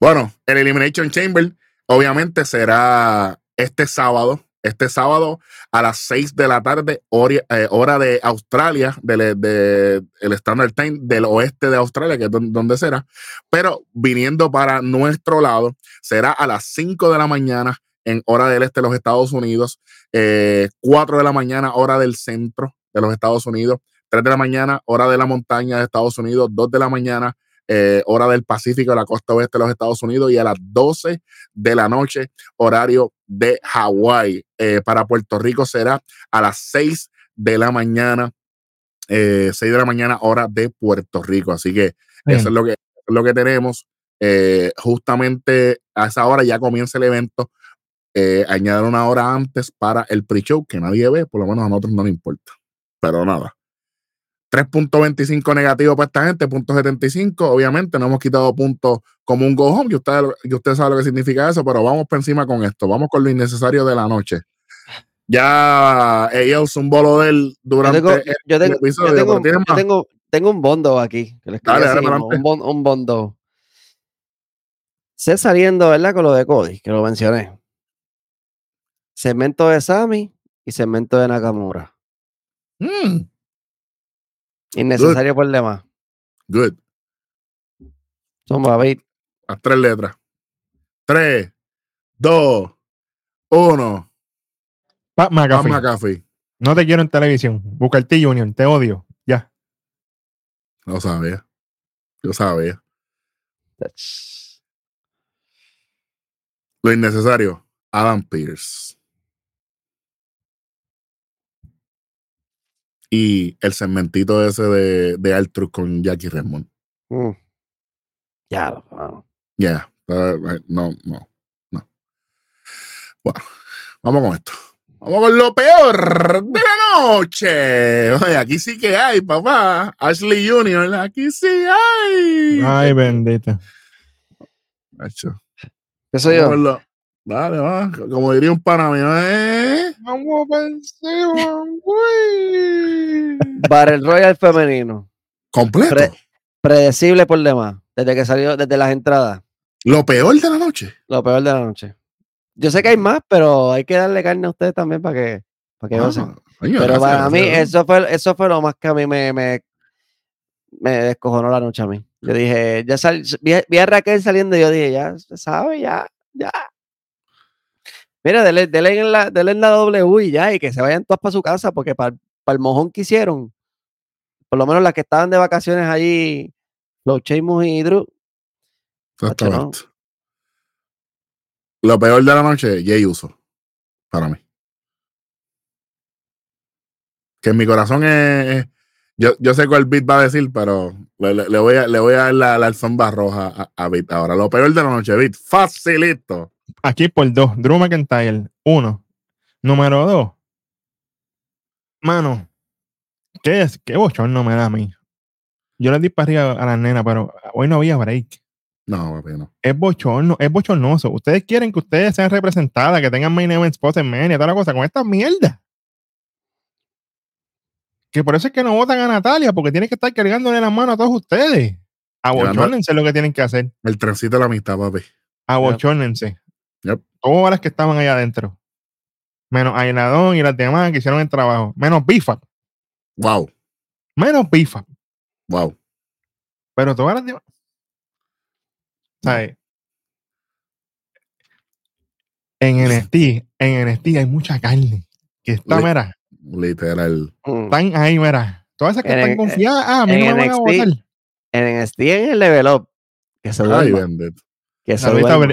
Bueno, el Elimination Chamber obviamente será este sábado, este sábado a las 6 de la tarde, hora, eh, hora de Australia, del de, el Standard Time del oeste de Australia, que es don- donde será, pero viniendo para nuestro lado, será a las 5 de la mañana en hora del este de los Estados Unidos, eh, 4 de la mañana hora del centro de los Estados Unidos, 3 de la mañana hora de la montaña de Estados Unidos, 2 de la mañana eh, hora del Pacífico la costa oeste de los Estados Unidos y a las 12 de la noche, horario de Hawái. Eh, para Puerto Rico será a las 6 de la mañana, eh, 6 de la mañana, hora de Puerto Rico. Así que Bien. eso es lo que, lo que tenemos. Eh, justamente a esa hora ya comienza el evento. Eh, añadir una hora antes para el pre-show que nadie ve, por lo menos a nosotros no nos importa. Pero nada. 3.25 negativo para esta gente, punto 75. Obviamente no hemos quitado puntos como un go home, y usted, y usted sabe lo que significa eso, pero vamos por encima con esto. Vamos con lo innecesario de la noche. Ya ellos un bolo de él Yo durante tengo, el, yo tengo, episodio, yo tengo, tiene yo tengo, tengo un bondo aquí. Que Dale, dale, un, bon- un bondo. Sé saliendo, ¿verdad? Con lo de Cody, que lo mencioné. Segmento de Sami y segmento de Nakamura. Mm, Innecesario por demás. good. Son David. Las tres letras. 3, 2, 1. Pat McAfee. McAfee. No te quiero en televisión. Busca el T Junior. Te odio. Ya. No sabía. Yo sabía. Lo innecesario. Adam Pierce. Y el segmentito ese de, de con Jackie Redmond. Mm. Ya, mano. Ya. eh, no, no, no. Bueno, vamos con esto. Vamos con lo peor de la noche. Oye, aquí sí que hay, papá. Ashley Jr., aquí sí hay. Ay, bendita. Macho, ¿Qué soy vamos Dale, va. Como diría un pana mío, ¿eh? Vamos para encima, güey. Battle Royal femenino. Completo. Pre- predecible por demás. Desde que salió, desde las entradas. Lo peor de la noche. Lo peor de la noche. Yo sé que hay más, pero hay que darle carne a ustedes también para que, para que Ah, coño, Pero gracias, para mí, gracias. eso fue, eso fue lo más que a mí me, me, me descojonó la noche a mí. Yo dije, ya sal, vi, a- vi a Raquel saliendo y yo dije, ya se sabe, ya, ya. Mira, dele en la, en la W y ya, y que se vayan todas para su casa, porque para, el mojón que hicieron, por lo menos las que estaban de vacaciones allí, los Sheamus y Drew, no. Exactamente. Lo peor de la noche, Jay Uso. Para mí. Que en mi corazón es. es- yo, yo sé cuál beat va a decir, pero le, le- le voy, a, le voy a dar la, la alfombra roja a, a Beat. Ahora, lo peor de la noche, Beat. Facilito. Aquí por dos. Drew McIntyre. Uno. Número dos. Mano. ¿Qué es? ¿Qué bochorno me da a mí? Yo le di para arriba a la nena, pero hoy no había break. No, papi, no. Es bochorno, es bochornoso. Ustedes quieren que ustedes sean representadas, que tengan main event spots en media, toda la cosa, con esta mierda. Que por eso es que no votan a Natalia, porque tienen que estar cargándole la mano a todos ustedes. Abochórnense lo que tienen que hacer. El trencito de la amistad, papi. Abochórnense. Yep. Todas las que estaban ahí adentro. Menos Ailadón y las demás que hicieron el trabajo. Menos Bifa. Wow. Menos Bifa. Wow. Pero todas las demás. ¿Sabes? En NXT, en NXT hay mucha carne. Que está, Li- mira, Literal. mm, están ahí, mira. Todas esas que En- están en- confiadas, ah, a mí no me van a votar. en NXT en el level up, que se Ay. Que se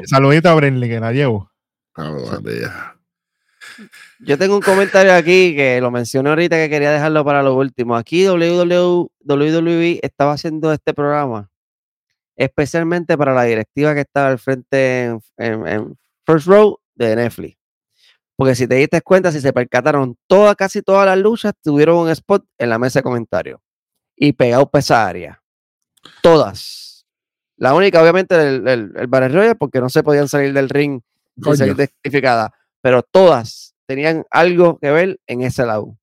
Saludito a, Brinley, que la llevo. Ah. Yo tengo un comentario aquí que lo mencioné ahorita que quería dejarlo para lo último. Aquí WW WWE estaba haciendo este programa especialmente para la directiva que estaba al frente en, en- en First Row de Netflix. Porque si te diste cuenta, si se percataron, todas, casi todas las luchas tuvieron un spot en la mesa de comentarios y pegado para esa área. Todas. La única, obviamente, el, el, el Battle Royale, porque no se podían salir del ring sin salir descalificadas, pero todas tenían algo que ver en ese lado.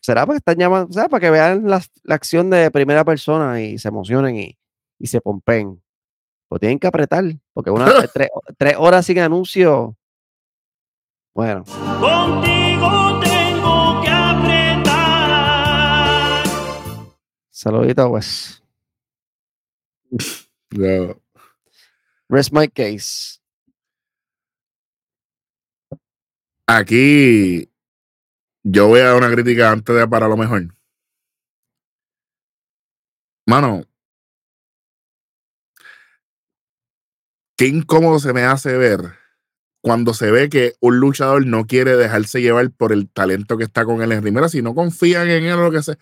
¿Será porque están llamando, ¿sabes? Para que vean la, la acción de primera persona y se emocionen y, y se pompen. Pues tienen que apretar, porque una, tres, tres horas sin anuncio. Bueno, Contigo tengo que apretar. saludito, pues. Yo- Rest my case. Aquí yo voy a dar una crítica antes de para lo mejor. Mano, qué incómodo se me hace ver cuando se ve que un luchador no quiere dejarse llevar por el talento que está con él en Rimera, si no confían en él o lo que sea.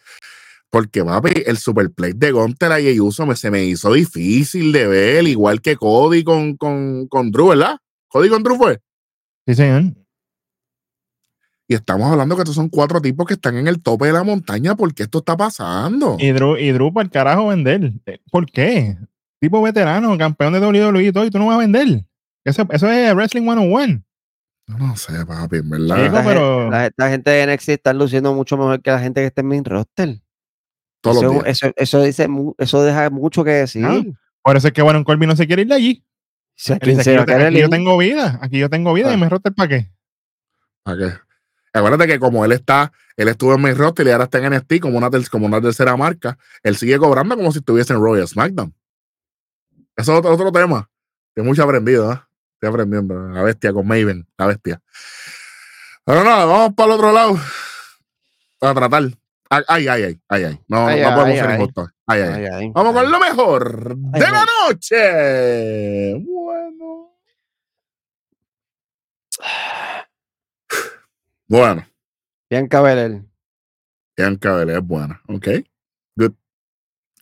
Porque, papi, el superplay de Gunter y Uso me, se me hizo difícil de ver, igual que Cody con, con, con Drew, ¿verdad? Cody con Drew fue. Sí, señor. Y estamos hablando que estos son cuatro tipos que están en el tope de la montaña porque esto está pasando. Y Drew, y Drew para el carajo vender. ¿Por qué? Tipo veterano, campeón de WWE y todo, y tú no vas a vender. Eso, eso es Wrestling 101. Yo no sé, papi, en verdad. Chico, La, pero- gente, la- la gente de NXT está luciendo mucho mejor que la gente que está en main roster. Todos los Eso, días. eso, eso dice, eso deja mucho que decir. Ah, Por eso es que bueno, Corbin no se quiere ir de allí. Si dice, aquí, yo, te- aquí tengo vida, aquí yo tengo vida Ah. y me roster para qué. ¿Para qué? Acuérdate que como él está, él estuvo en main roster y ahora está en NXT como una, ter- como una tercera marca, él sigue cobrando como si estuviese en Royal SmackDown. Eso es otro, otro tema. Que mucho aprendido, ¿eh? Estoy aprendiendo. La bestia con Maven, la bestia. Pero nada, vamos para el otro lado. Para tratar. Ay, ay, ay, ay, ay. No, Ay, no podemos ser injustos. Ay, ay. Vamos con lo mejor de la noche. Bueno. Bueno, Bianca Belair Bianca Belair es buena. Ok.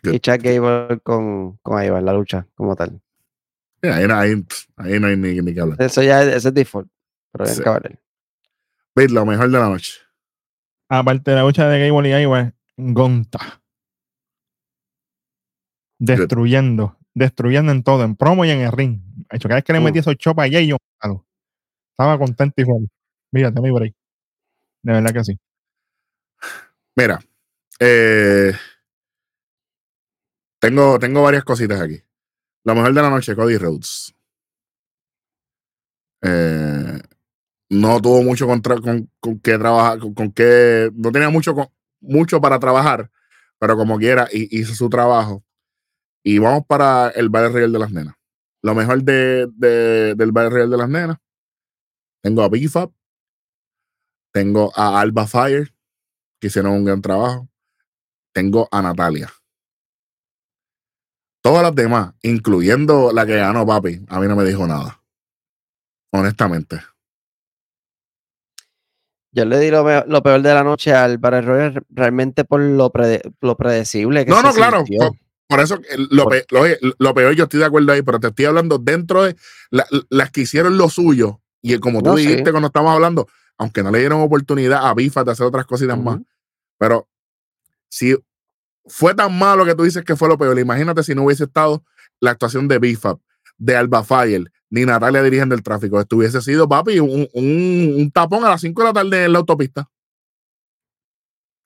y Chad Gable con, con Ivar, la lucha como tal. Sí, ahí, no- ahí, ahí no hay ni, ni que hablar. Eso ya es, es default. Pero Sí. Bianca Belair. Veis, lo mejor de la noche. Aparte de la lucha de Gable y Ivar, Gonta. Destruyendo, destruyendo en todo, en promo y en el ring. De hecho, cada vez que le metí esos chopas allá y yo estaba contento y feliz. Fíjate, mi break. De verdad que sí. Mira, eh, tengo, tengo varias cositas aquí. Lo mejor de la noche, Cody Rhodes. Eh, no tuvo mucho contra- con, con que trabajar, con, que no tenía mucho, con- mucho para trabajar, pero como quiera, hi- hizo su trabajo. Y vamos para el Battle Royale de las nenas. Lo mejor de, de- del Battle Royale de las nenas. Tengo a BFAB. Tengo a Alba Fire que hicieron un gran trabajo. Tengo a Natalia. Todas las demás, incluyendo la que ganó papi, a mí no me dijo nada. Honestamente. Yo le di lo, peor de la noche al Battle Royale realmente por lo, prede- lo predecible que No, se no, claro. Por, por eso, lo, Por- pe- lo, oye, lo peor, yo estoy de acuerdo ahí, pero te estoy hablando dentro de la- las que hicieron lo suyo. Y como tú No, sí. dijiste cuando estábamos hablando, aunque no le dieron oportunidad a Bifa de hacer otras cositas más. Pero si fue tan malo que tú dices que fue lo peor, imagínate si no hubiese estado la actuación de Bifab, de Alba Fire, ni Natalia dirigiendo el tráfico. Esto hubiese sido, papi, un, un- un tapón a las 5 de la tarde en la autopista.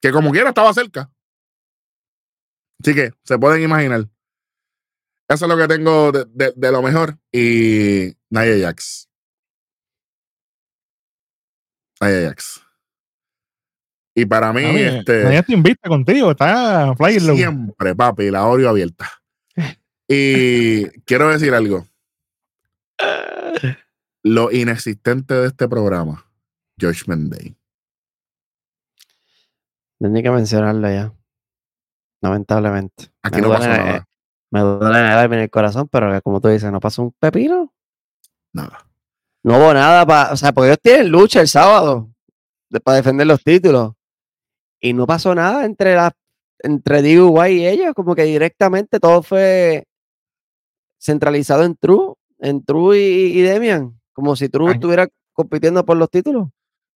Que como quiera estaba cerca. Así que se pueden imaginar. Eso es lo que tengo de, de- de lo mejor. Y Nia Jax. Nia Jax. Y para mí, A mí, este. Nadie te invita contigo, está fly low. Siempre, papi, la Oreo abierta. Y quiero decir algo. Lo inexistente de este programa, Judgment Day. Tenía que mencionarlo ya. Lamentablemente. Aquí Me no pasó nada. Me duele en el alma y en el corazón, pero como tú dices, no pasó un pepino. Nada. No hubo nada para. O sea, porque ellos tienen lucha el sábado para defender los títulos. Y no pasó nada entre las entre DIY y ellos, como que directamente todo fue centralizado en True, en True y, y Demian. Como si True Ay. estuviera compitiendo por los títulos.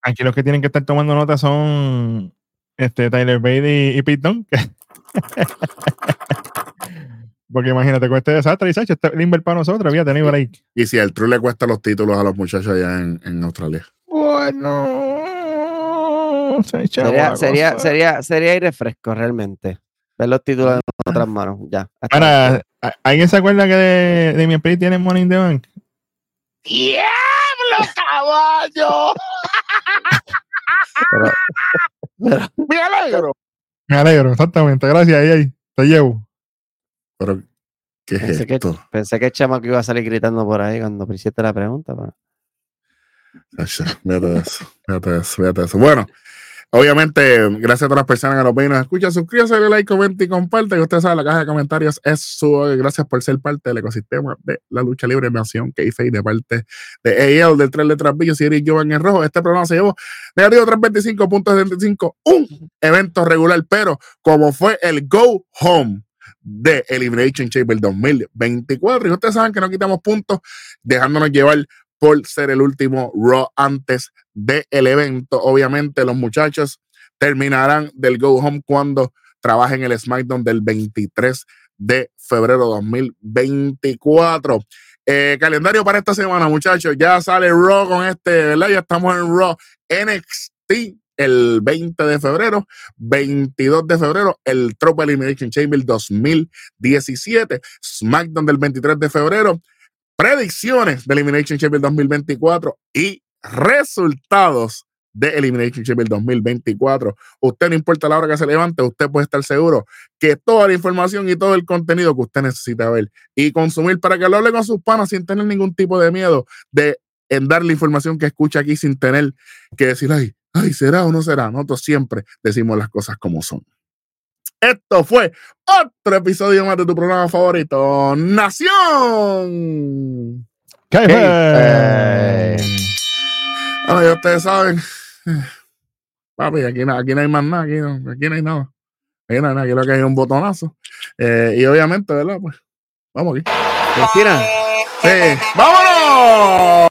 Aquí los que tienen que estar tomando nota son este, Tyler Bate y, y Pete Dunne, que- Porque imagínate, con este desastre, y Sacho, este limber para nosotros, fíjate, ni break. Y si el True le cuesta los títulos a los muchachos allá en, en Australia. Bueno, Sería, sería, cosa. sería, sería aire fresco realmente. Ver los títulos otras manos. Ya. Ahora, luego. ¿a- ¿alguien se acuerda que de, de mi Priest tiene Money in the Bank? ¡Diablo, caballo! Pero- ¡Me alegro! Me alegro, exactamente. Gracias, ahí, ahí. Te llevo. Pero, ¿qué es Pensé que- esto? Pensé que el chamaco iba a salir gritando por ahí cuando hiciste la pregunta. pero- de eso, fíjate de eso, fíjate de eso. Bueno, obviamente, gracias a todas las personas que nos ven y nos escuchan. Suscríbase, like, comenta y comparte. Que usted sabe, la caja de comentarios es su. Gracias por ser parte del ecosistema de la lucha libre nación que de parte de AEL, del 3 letras Billo, y Eric Jovan en rojo. Este programa se llevó negativo 325.75, un evento regular, pero como fue el Go Home de Elimination Chamber 2024. Y ustedes saben que no quitamos puntos dejándonos llevar por ser el último Raw antes del evento. Obviamente, los muchachos terminarán del Go Home cuando trabajen el SmackDown del 23 de febrero 2024. Eh, calendario para esta semana, muchachos. Ya sale Raw con este, ¿verdad? Ya estamos en Raw NXT el 20 de febrero, 22 de febrero, el Tropa Elimination Chamber 2017, SmackDown del 23 de febrero, predicciones de Elimination Chamber 2024 y resultados de Elimination Chamber 2024. Usted no importa la hora que se levante, usted puede estar seguro que toda la información y todo el contenido que usted necesita ver y consumir para que lo hable con sus panas sin tener ningún tipo de miedo de en dar la información que escucha aquí sin tener que decir, ay, ay, ¿será o no será? Nosotros siempre decimos las cosas como son. Esto fue otro episodio más de tu programa favorito, Nación. Kayfabe. Bueno, ya ustedes saben. Papi, aquí, no- aquí no hay más nada, aquí no, aquí no hay nada. Aquí no hay nada, aquí lo que hay es un botonazo. Eh, y obviamente, ¿verdad? Pues vamos aquí. Sí, ¡vámonos!